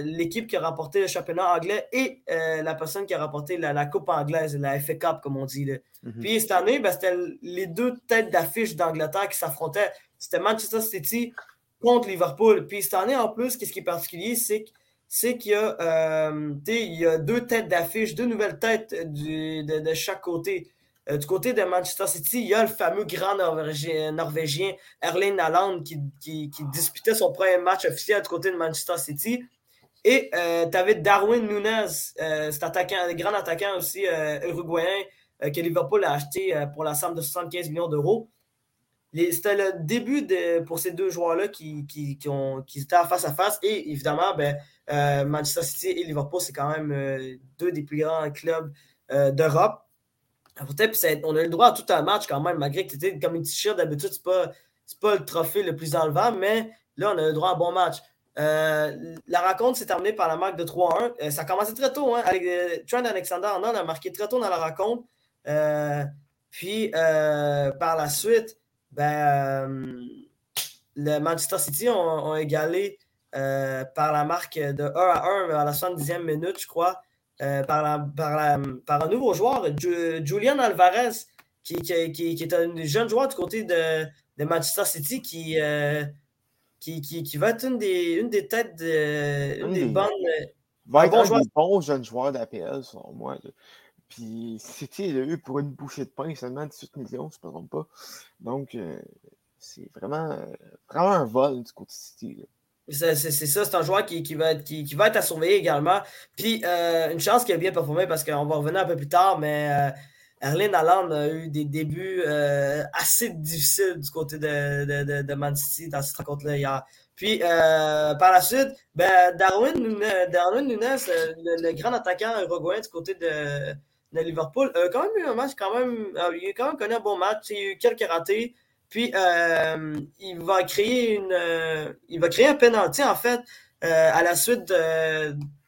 l'équipe qui a remporté le championnat anglais et la personne qui a remporté la, coupe anglaise, la FA Cup, comme on dit. Mm-hmm. Puis cette année, ben, c'était les deux têtes d'affiche d'Angleterre qui s'affrontaient. C'était Manchester City contre Liverpool. Puis cette année, en plus, qu'est-ce qui est particulier, c'est que c'est qu'il y, euh, y, a deux têtes d'affiche, deux nouvelles têtes de, chaque côté. Euh, du côté de Manchester City, il y a le fameux grand Norvégien, Norvégien Erling qui, qui, disputait son premier match officiel du côté de Manchester City. Et euh, tu avais Darwin Nunez, euh, cet attaquant, grand attaquant aussi uruguayen que Liverpool a acheté pour la somme de 75 millions d'euros. C'était le début de, pour ces deux joueurs-là qui, qui, qui, étaient face à face. Et évidemment, ben, euh, Manchester City et Liverpool, c'est quand même euh, deux des plus grands clubs euh, d'Europe. On a eu le droit à tout un match quand même, malgré que tu étais comme une t-shirt d'habitude, c'est pas, pas le trophée le plus enlevant, mais là, on a eu le droit à un bon match. la rencontre s'est terminée par la marque de 3-1. ça a commencé très tôt. Hein, avec, Trent Alexander-Arnold a marqué très tôt dans la rencontre. puis, par la suite, ben, le Manchester City ont égalé euh, par la marque de 1 à 1 à la 70e minute, je crois, euh, par, par, un nouveau joueur, Julian Alvarez, qui, qui, qui, est un jeune joueur du côté de, de Manchester City qui, euh, qui, qui, va être une des, une des têtes, de, une des bonnes.
va être un, des bons jeunes joueurs d'APL, selon moi. Puis City il a eu pour une bouchée de pain seulement 18 millions, je ne me trompe pas. Donc, euh, c'est vraiment, vraiment un vol du côté City.
C'est ça, c'est un joueur qui, va être, qui, va être à surveiller également. Puis, euh, une chance qu'il a bien performé parce qu'on va revenir un peu plus tard, mais euh, Erling Haaland a eu des débuts euh, assez difficiles du côté de, de, Man City dans cette rencontre-là hier. Puis, euh, par la suite, ben, Darwin, Darwin Nunes, euh, le, grand attaquant uruguayen du côté de, de Liverpool, a quand même eu un match, quand même, il a quand même connu un bon match. Il a eu quelques ratés. Puis, il va créer une, il va créer un penalty, en fait, à la suite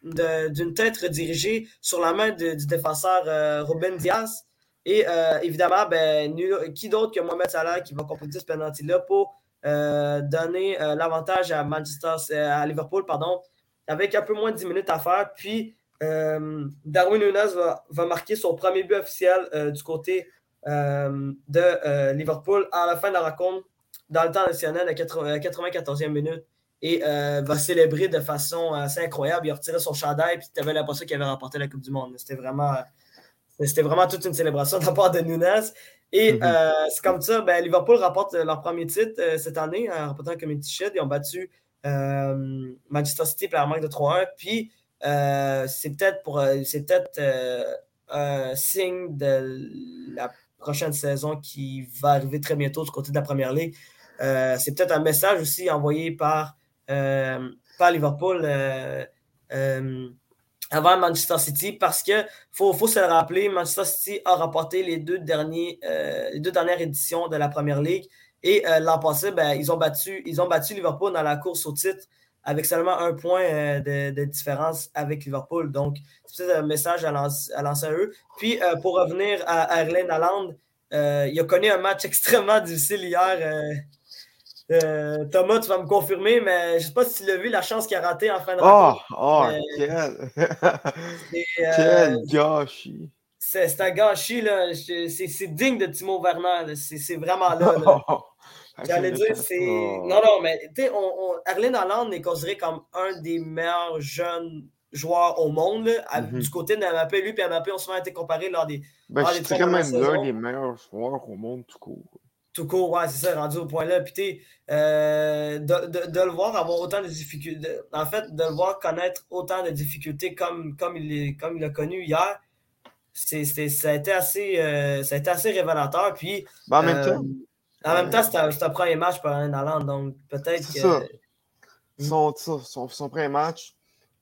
d'une tête redirigée sur la main du défenseur Ruben Diaz. Et euh, évidemment, ben, qui d'autre que Mohamed Salah qui va compléter ce penalty-là pour euh, donner euh, l'avantage à Manchester, à Liverpool, pardon, avec un peu moins de 10 minutes à faire. Puis Darwin Nunes va, va, marquer son premier but officiel du côté de Liverpool à la fin de la rencontre dans le temps additionnel à 94e minute et va célébrer de façon assez incroyable. Il a retiré son chandail puis tu avais l'impression qu'il avait remporté la Coupe du Monde. C'était vraiment c'était vraiment toute une célébration de la part de Nunes. Et mhm. euh, c'est comme ça, ben, Liverpool remporte leur premier titre euh, cette année en remportant un Community Shield. Ils ont battu euh, Manchester City par la marque de 3-1. Puis c'est peut-être pour c'est peut-être un signe de la prochaine saison qui va arriver très bientôt du côté de la première ligue. c'est peut-être un message aussi envoyé par, par Liverpool avant Manchester City parce que faut, faut se le rappeler, Manchester City a remporté les deux, derniers, euh, les deux dernières éditions de la Première Ligue et euh, l'an passé, ben, ils, ont battu, ils ont battu Liverpool dans la course au titre avec seulement un point euh, de, différence avec Liverpool. Donc, c'est un message à lancer, à, eux. Puis, pour revenir à, à Erlen Haaland, il a connu un match extrêmement difficile hier euh, Thomas, tu vas me confirmer, mais je ne sais pas si tu l'as vu, la chance qu'il a raté en fin de.
Oh, oh quel... quel gâchis!
C'est un gâchis, là. C'est digne de Timo Werner. C'est vraiment là. là. Oh, J'allais dire, c'est. Non, non, mais tu sais, on, Erling Haaland est considéré comme un des meilleurs jeunes joueurs au monde. Mm-hmm. Du côté de Mbappé, lui et Mbappé ont souvent été comparés lors des.
Ben, je quand même l'un des meilleurs joueurs au monde, tout court.
Tout court, ouais, c'est ça, rendu au point là. Puis, euh, de, de, de, le voir avoir autant de difficultés, en fait, de le voir connaître autant de difficultés comme, comme il l'a connu hier, c'est, ça, a été assez, euh, ça a été assez révélateur. Puis,
ben, en même euh, temps,
en même temps, c'était un premier match pour un Allen, donc peut-être que. Ça.
Hmm? Son, son, son, premier match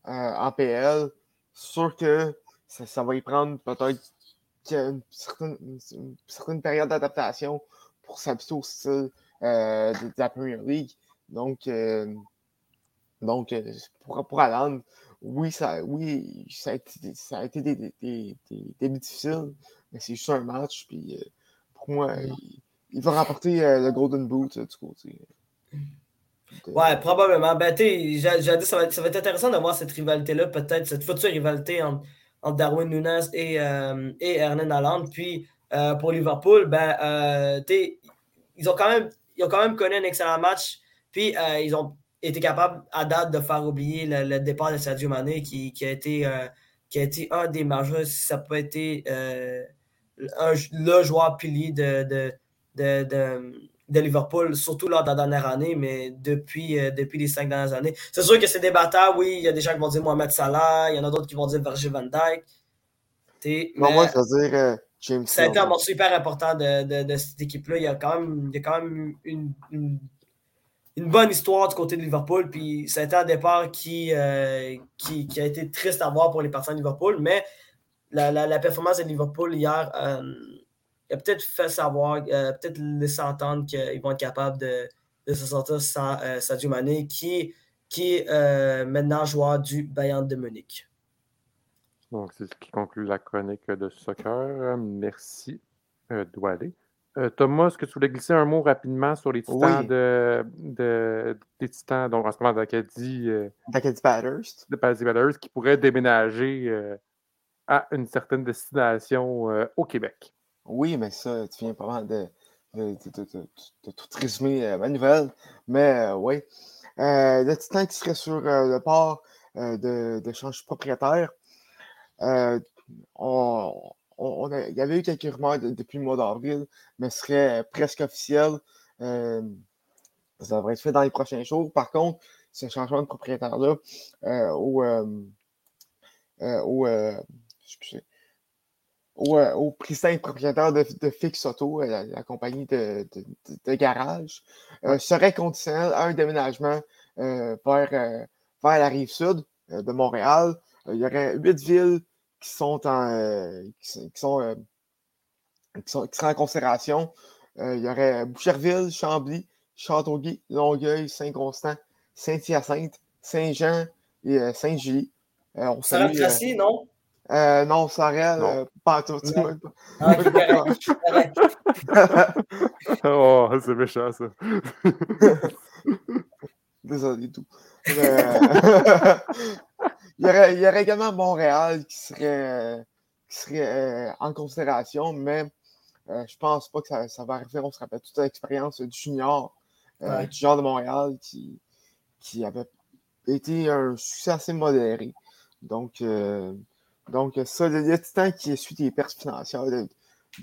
en PL, sûr que ça, ça va y prendre peut-être une certaine, une certaine période d'adaptation pour s'habituer au style euh, de, la Premier League. Donc, euh, donc euh, pour, pour Alan, oui, ça, oui, ça a été, ça a été des, des, des, difficiles, mais c'est juste un match. Puis pour moi, il, va remporter le Golden Boot du côté.
Ouais, probablement. Ben, j'ai dit, ça va, ça va être intéressant de voir cette rivalité-là, peut-être, cette future rivalité entre, Darwin Nunes et, et Hernan. Puis, pour Liverpool, ben, ils ont quand même, ils ont quand même connu un excellent match. Puis euh, ils ont été capables à date de faire oublier le, départ de Sadio Mané qui, a été, euh, qui a été un des majeurs, si ça peut être euh, le joueur pilier de, Liverpool, surtout lors de la dernière année, mais depuis, depuis les cinq dernières années. C'est sûr que c'est débattable, oui, il y a des gens qui vont dire Mohamed Salah, il y en a d'autres qui vont dire Virgil van Dijk.
moi, je veux dire
ça a été un morceau hyper important de, cette équipe-là. Il y a quand même, il quand même une, une, bonne histoire du côté de Liverpool. Puis ça a été un départ qui, euh, qui, a été triste à voir pour les partisans de Liverpool. Mais la, performance de Liverpool hier euh, a peut-être fait savoir, peut-être laissé entendre qu'ils vont être capables de, se sortir sans euh, Sadio Mané, qui, qui est maintenant joueur du Bayern de Munich.
Donc, c'est ce qui conclut la chronique de soccer. Merci, euh, Doualé. Euh, Thomas, est-ce que tu voulais glisser un mot rapidement sur les titans de, des titans, donc en ce moment d'Acadie. Euh,
D'Acadie Bathurst.
De Bathurst, qui pourraient déménager euh, à une certaine destination au Québec?
Oui, mais ça, tu viens pas de, de, tout résumer ma nouvelle. Mais oui. le titan qui serait sur le port de, de change propriétaire. on, il y avait eu quelques rumeurs depuis le mois d'avril, mais ce serait presque officiel. ça devrait être fait dans les prochains jours. Par contre, ce changement de propriétaire-là au, au, au, au propriétaire de, de Fix Auto, la, compagnie de, garage, serait conditionnel à un déménagement vers, vers la rive sud de Montréal. il y aurait huit villes qui sont en, qui, sont, qui, sont, en considération. il y aurait Boucherville, Chambly, Châteauguay, Longueuil, Saint-Constant, Saint-Hyacinthe, Saint-Jean et Saint-Julie.
on non?
Euh, non, Sorel, pas tout.
Ah,
oh, c'est méchant, ça.
Désolé, tout. il, y aurait, il, y aurait, également Montréal qui serait, qui serait euh, en considération, mais euh, je pense pas que ça, ça, va arriver. On se rappelle toute l'expérience du junior, euh, du junior de Montréal qui, qui avait été un succès assez modéré. Donc, donc ça, le, Titan qui suit des pertes financières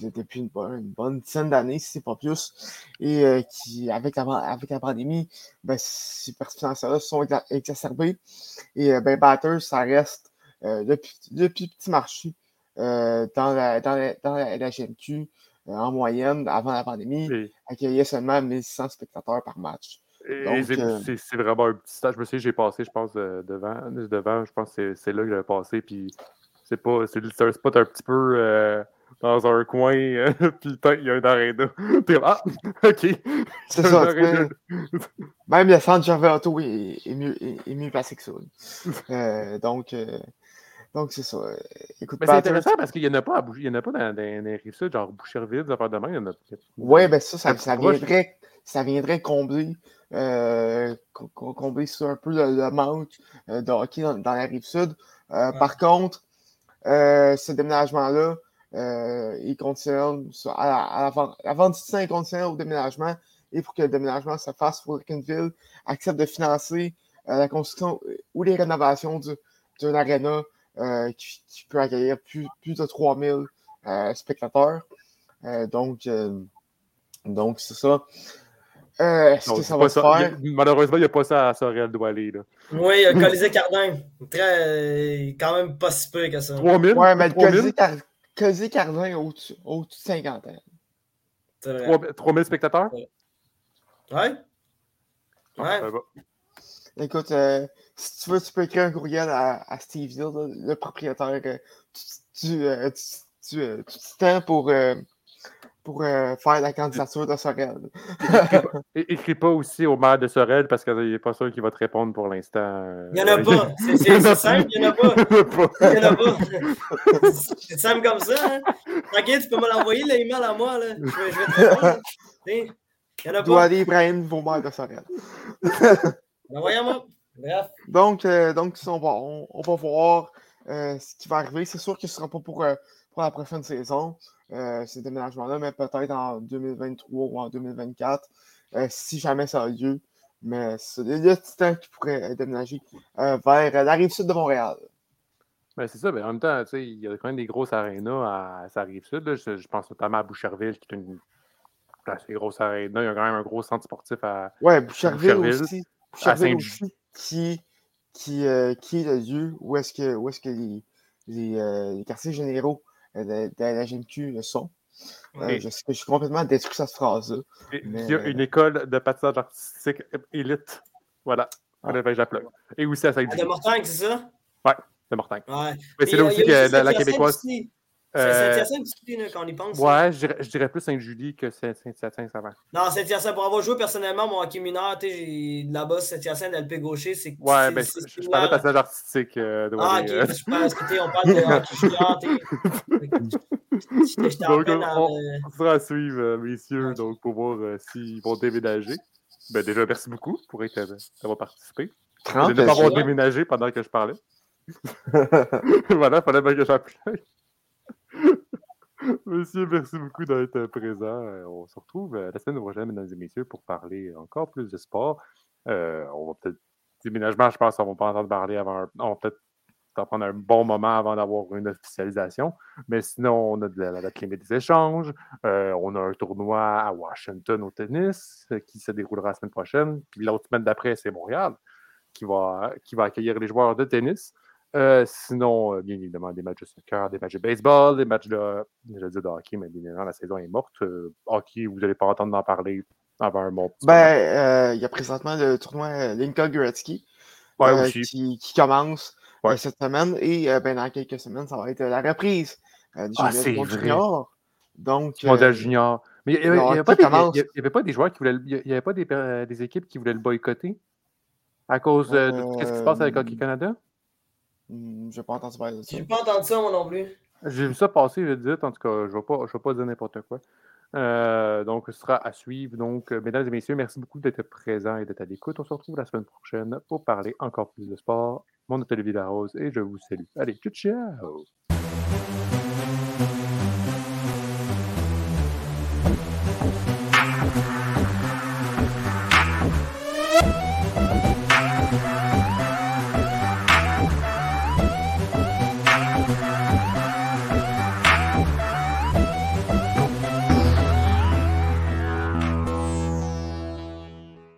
depuis une, bonne dizaine d'années, si c'est pas plus, et qui, avec la, avec la pandémie, ben, ces pertes financières-là sont exacerbées. Et ben, Batters, ça reste le, le, plus petit marché dans, la, dans, la, dans la, GMQ en moyenne avant la pandémie, oui. accueillait seulement 1600 spectateurs par match.
c'est vraiment un petit stage. Je me souviens, j'ai passé, je pense, devant, devant, je pense que c'est là que j'avais passé, puis c'est pas. C'est un spot un petit peu euh, dans un coin, euh, puis il y a un aréna. Puis ah, ok.
C'est ça. Même le centre Gervais Auto est, est, mieux, est, mieux placé que ça. Euh, donc, euh, donc c'est ça.
Écoute, c'est intéressant parce qu'il n'y en a pas à. Il n'y en a pas dans, dans les rives sud, genre Boucherville, des affaires de main. Il y en a
Oui, ben ça, ça, ça viendrait, ça viendrait combler. Euh, combler un peu le, le manque de hockey dans, dans la rive sud. Euh, ouais. Par contre, ce déménagement-là, euh, il concerne, à la, vente, la vente du au déménagement et pour que le déménagement se fasse, il accepte de financer euh, la construction ou les rénovations d'une aréna qui, qui, peut accueillir plus, plus de 3000 spectateurs. donc, donc c'est ça. Euh, est-ce que ça va se faire?
malheureusement, il n'y a pas ça à Sorel Doualé. Là.
Oui, il y a Colisée Cardin. Très, quand même pas si peu que ça.
3000?
Ouais, mais Colisée, Car... Colisée Cardin au-dessus au de 50
ans. 3000 spectateurs?
Ouais. Ouais. ouais.
Écoute, euh, si tu veux, tu peux écrire un courriel à, à Steve Hill, le propriétaire. Euh, tu, tu, euh, tu, tu, tu, temps pour pour euh, faire la candidature de Sorel.
Écris pas aussi au maire de Sorel parce qu'il n'est pas sûr qu'il va te répondre pour l'instant.
Euh, il n'y en a pas. C'est simple, il n'y en a pas. Il n'y en a pas. C'est simple comme ça. Hein? T'inquiète, tu peux me l'envoyer l'email à moi. Là. Je, vais, je vais te répondre. Il n'y en a pas.
Dois aller Ibrahim, nouveau maire de Sorel?
Envoyez-moi. Bref.
Donc, euh, donc on, va, on, on va voir euh, ce qui va arriver. C'est sûr que ce ne sera pas pour, euh, pour la prochaine saison ces déménagements-là, mais peut-être en 2023 ou en 2024, euh, si jamais ça a lieu. Mais c'est le Titan qui pourrait déménager euh, vers la rive sud de Montréal.
Ben, c'est ça, mais en même temps, il y a quand même des grosses arénas à, sa rive sud. Je, pense notamment à Boucherville, qui est une assez grosse aréna. Il y a quand même un gros centre sportif à,
ouais, Boucherville, aussi. Boucherville aussi, qui, qui, qui est le lieu où est-ce que, où est-ce que les, les, les quartiers généraux de, la GMQ le son. Euh, je, je, suis complètement détruit cette phrase-là.
Il y a une école de patinage artistique élite. Voilà. Ah. Et aussi à Saint-Julie.
Ah, de Mortagne, c'est ça?
Oui, de Mortagne.
Ouais.
Mais c'est là aussi que la, la québécoise.
Saint-Hyacinthe quand on y pense.
Ouais, je dirais, je dirais plus Saint-Julie que Saint-Hyacinthe, ça va.
Non, Saint-Hyacinthe, pour avoir joué personnellement mon hockey mineur, là-bas, Saint-Hyacinthe, LP gaucher, c'est.
Ouais, mais je, je parlais de passage artistique. Euh, de
ah, ok, euh... je pense que on parle de hockey junior.
donc, on, on, sera à suivre, euh, messieurs, donc pour voir euh, s'ils vont déménager. Ben, déjà, merci beaucoup pour avoir participé. Je ne pas avoir déménagé pendant que je parlais. voilà, il fallait bien que j'appuie. Monsieur, merci beaucoup d'être présent. Euh, on se retrouve euh, la semaine prochaine, mesdames et messieurs, pour parler encore plus de sport. Euh, on va peut-être déménagement, je pense qu'on va pas entendre parler avant. On va peut-être prendre un bon moment avant d'avoir une officialisation. Mais sinon, on a de la, date limite des échanges. Euh, on a un tournoi à Washington au tennis euh, qui se déroulera la semaine prochaine. Puis l'autre semaine d'après, c'est Montréal qui va, qui va accueillir les joueurs de tennis. Euh, sinon, bien évidemment, des matchs de soccer, des matchs de baseball, des matchs de, je dis de hockey, mais bien évidemment, la saison est morte. hockey, vous n'allez pas entendre en parler avant un bon
Ben, il y a présentement le tournoi Linka Gretzky qui, qui, commence cette semaine. Et ben, dans quelques semaines, ça va être la reprise du
ah, junior.
Donc,
Modèle junior. Mais il n'y avait, avait, pas des joueurs qui voulaient. Il n'y avait pas des, des, équipes qui voulaient le boycotter à cause de, ce qui se passe avec Hockey Canada?
Hmm, je n'ai pas entendu parler de
ça. Je n'ai pas entendu ça, moi non plus.
J'ai vu ça passer vite, vite. En tout cas, je ne vais, pas, vais pas dire n'importe quoi. Euh, donc, ce sera à suivre. Donc, mesdames et messieurs, merci beaucoup d'être présents et d'être à l'écoute. On se retrouve la semaine prochaine pour parler encore plus de sport. Mon nom est Rose et je vous salue. Allez, ciao, ciao!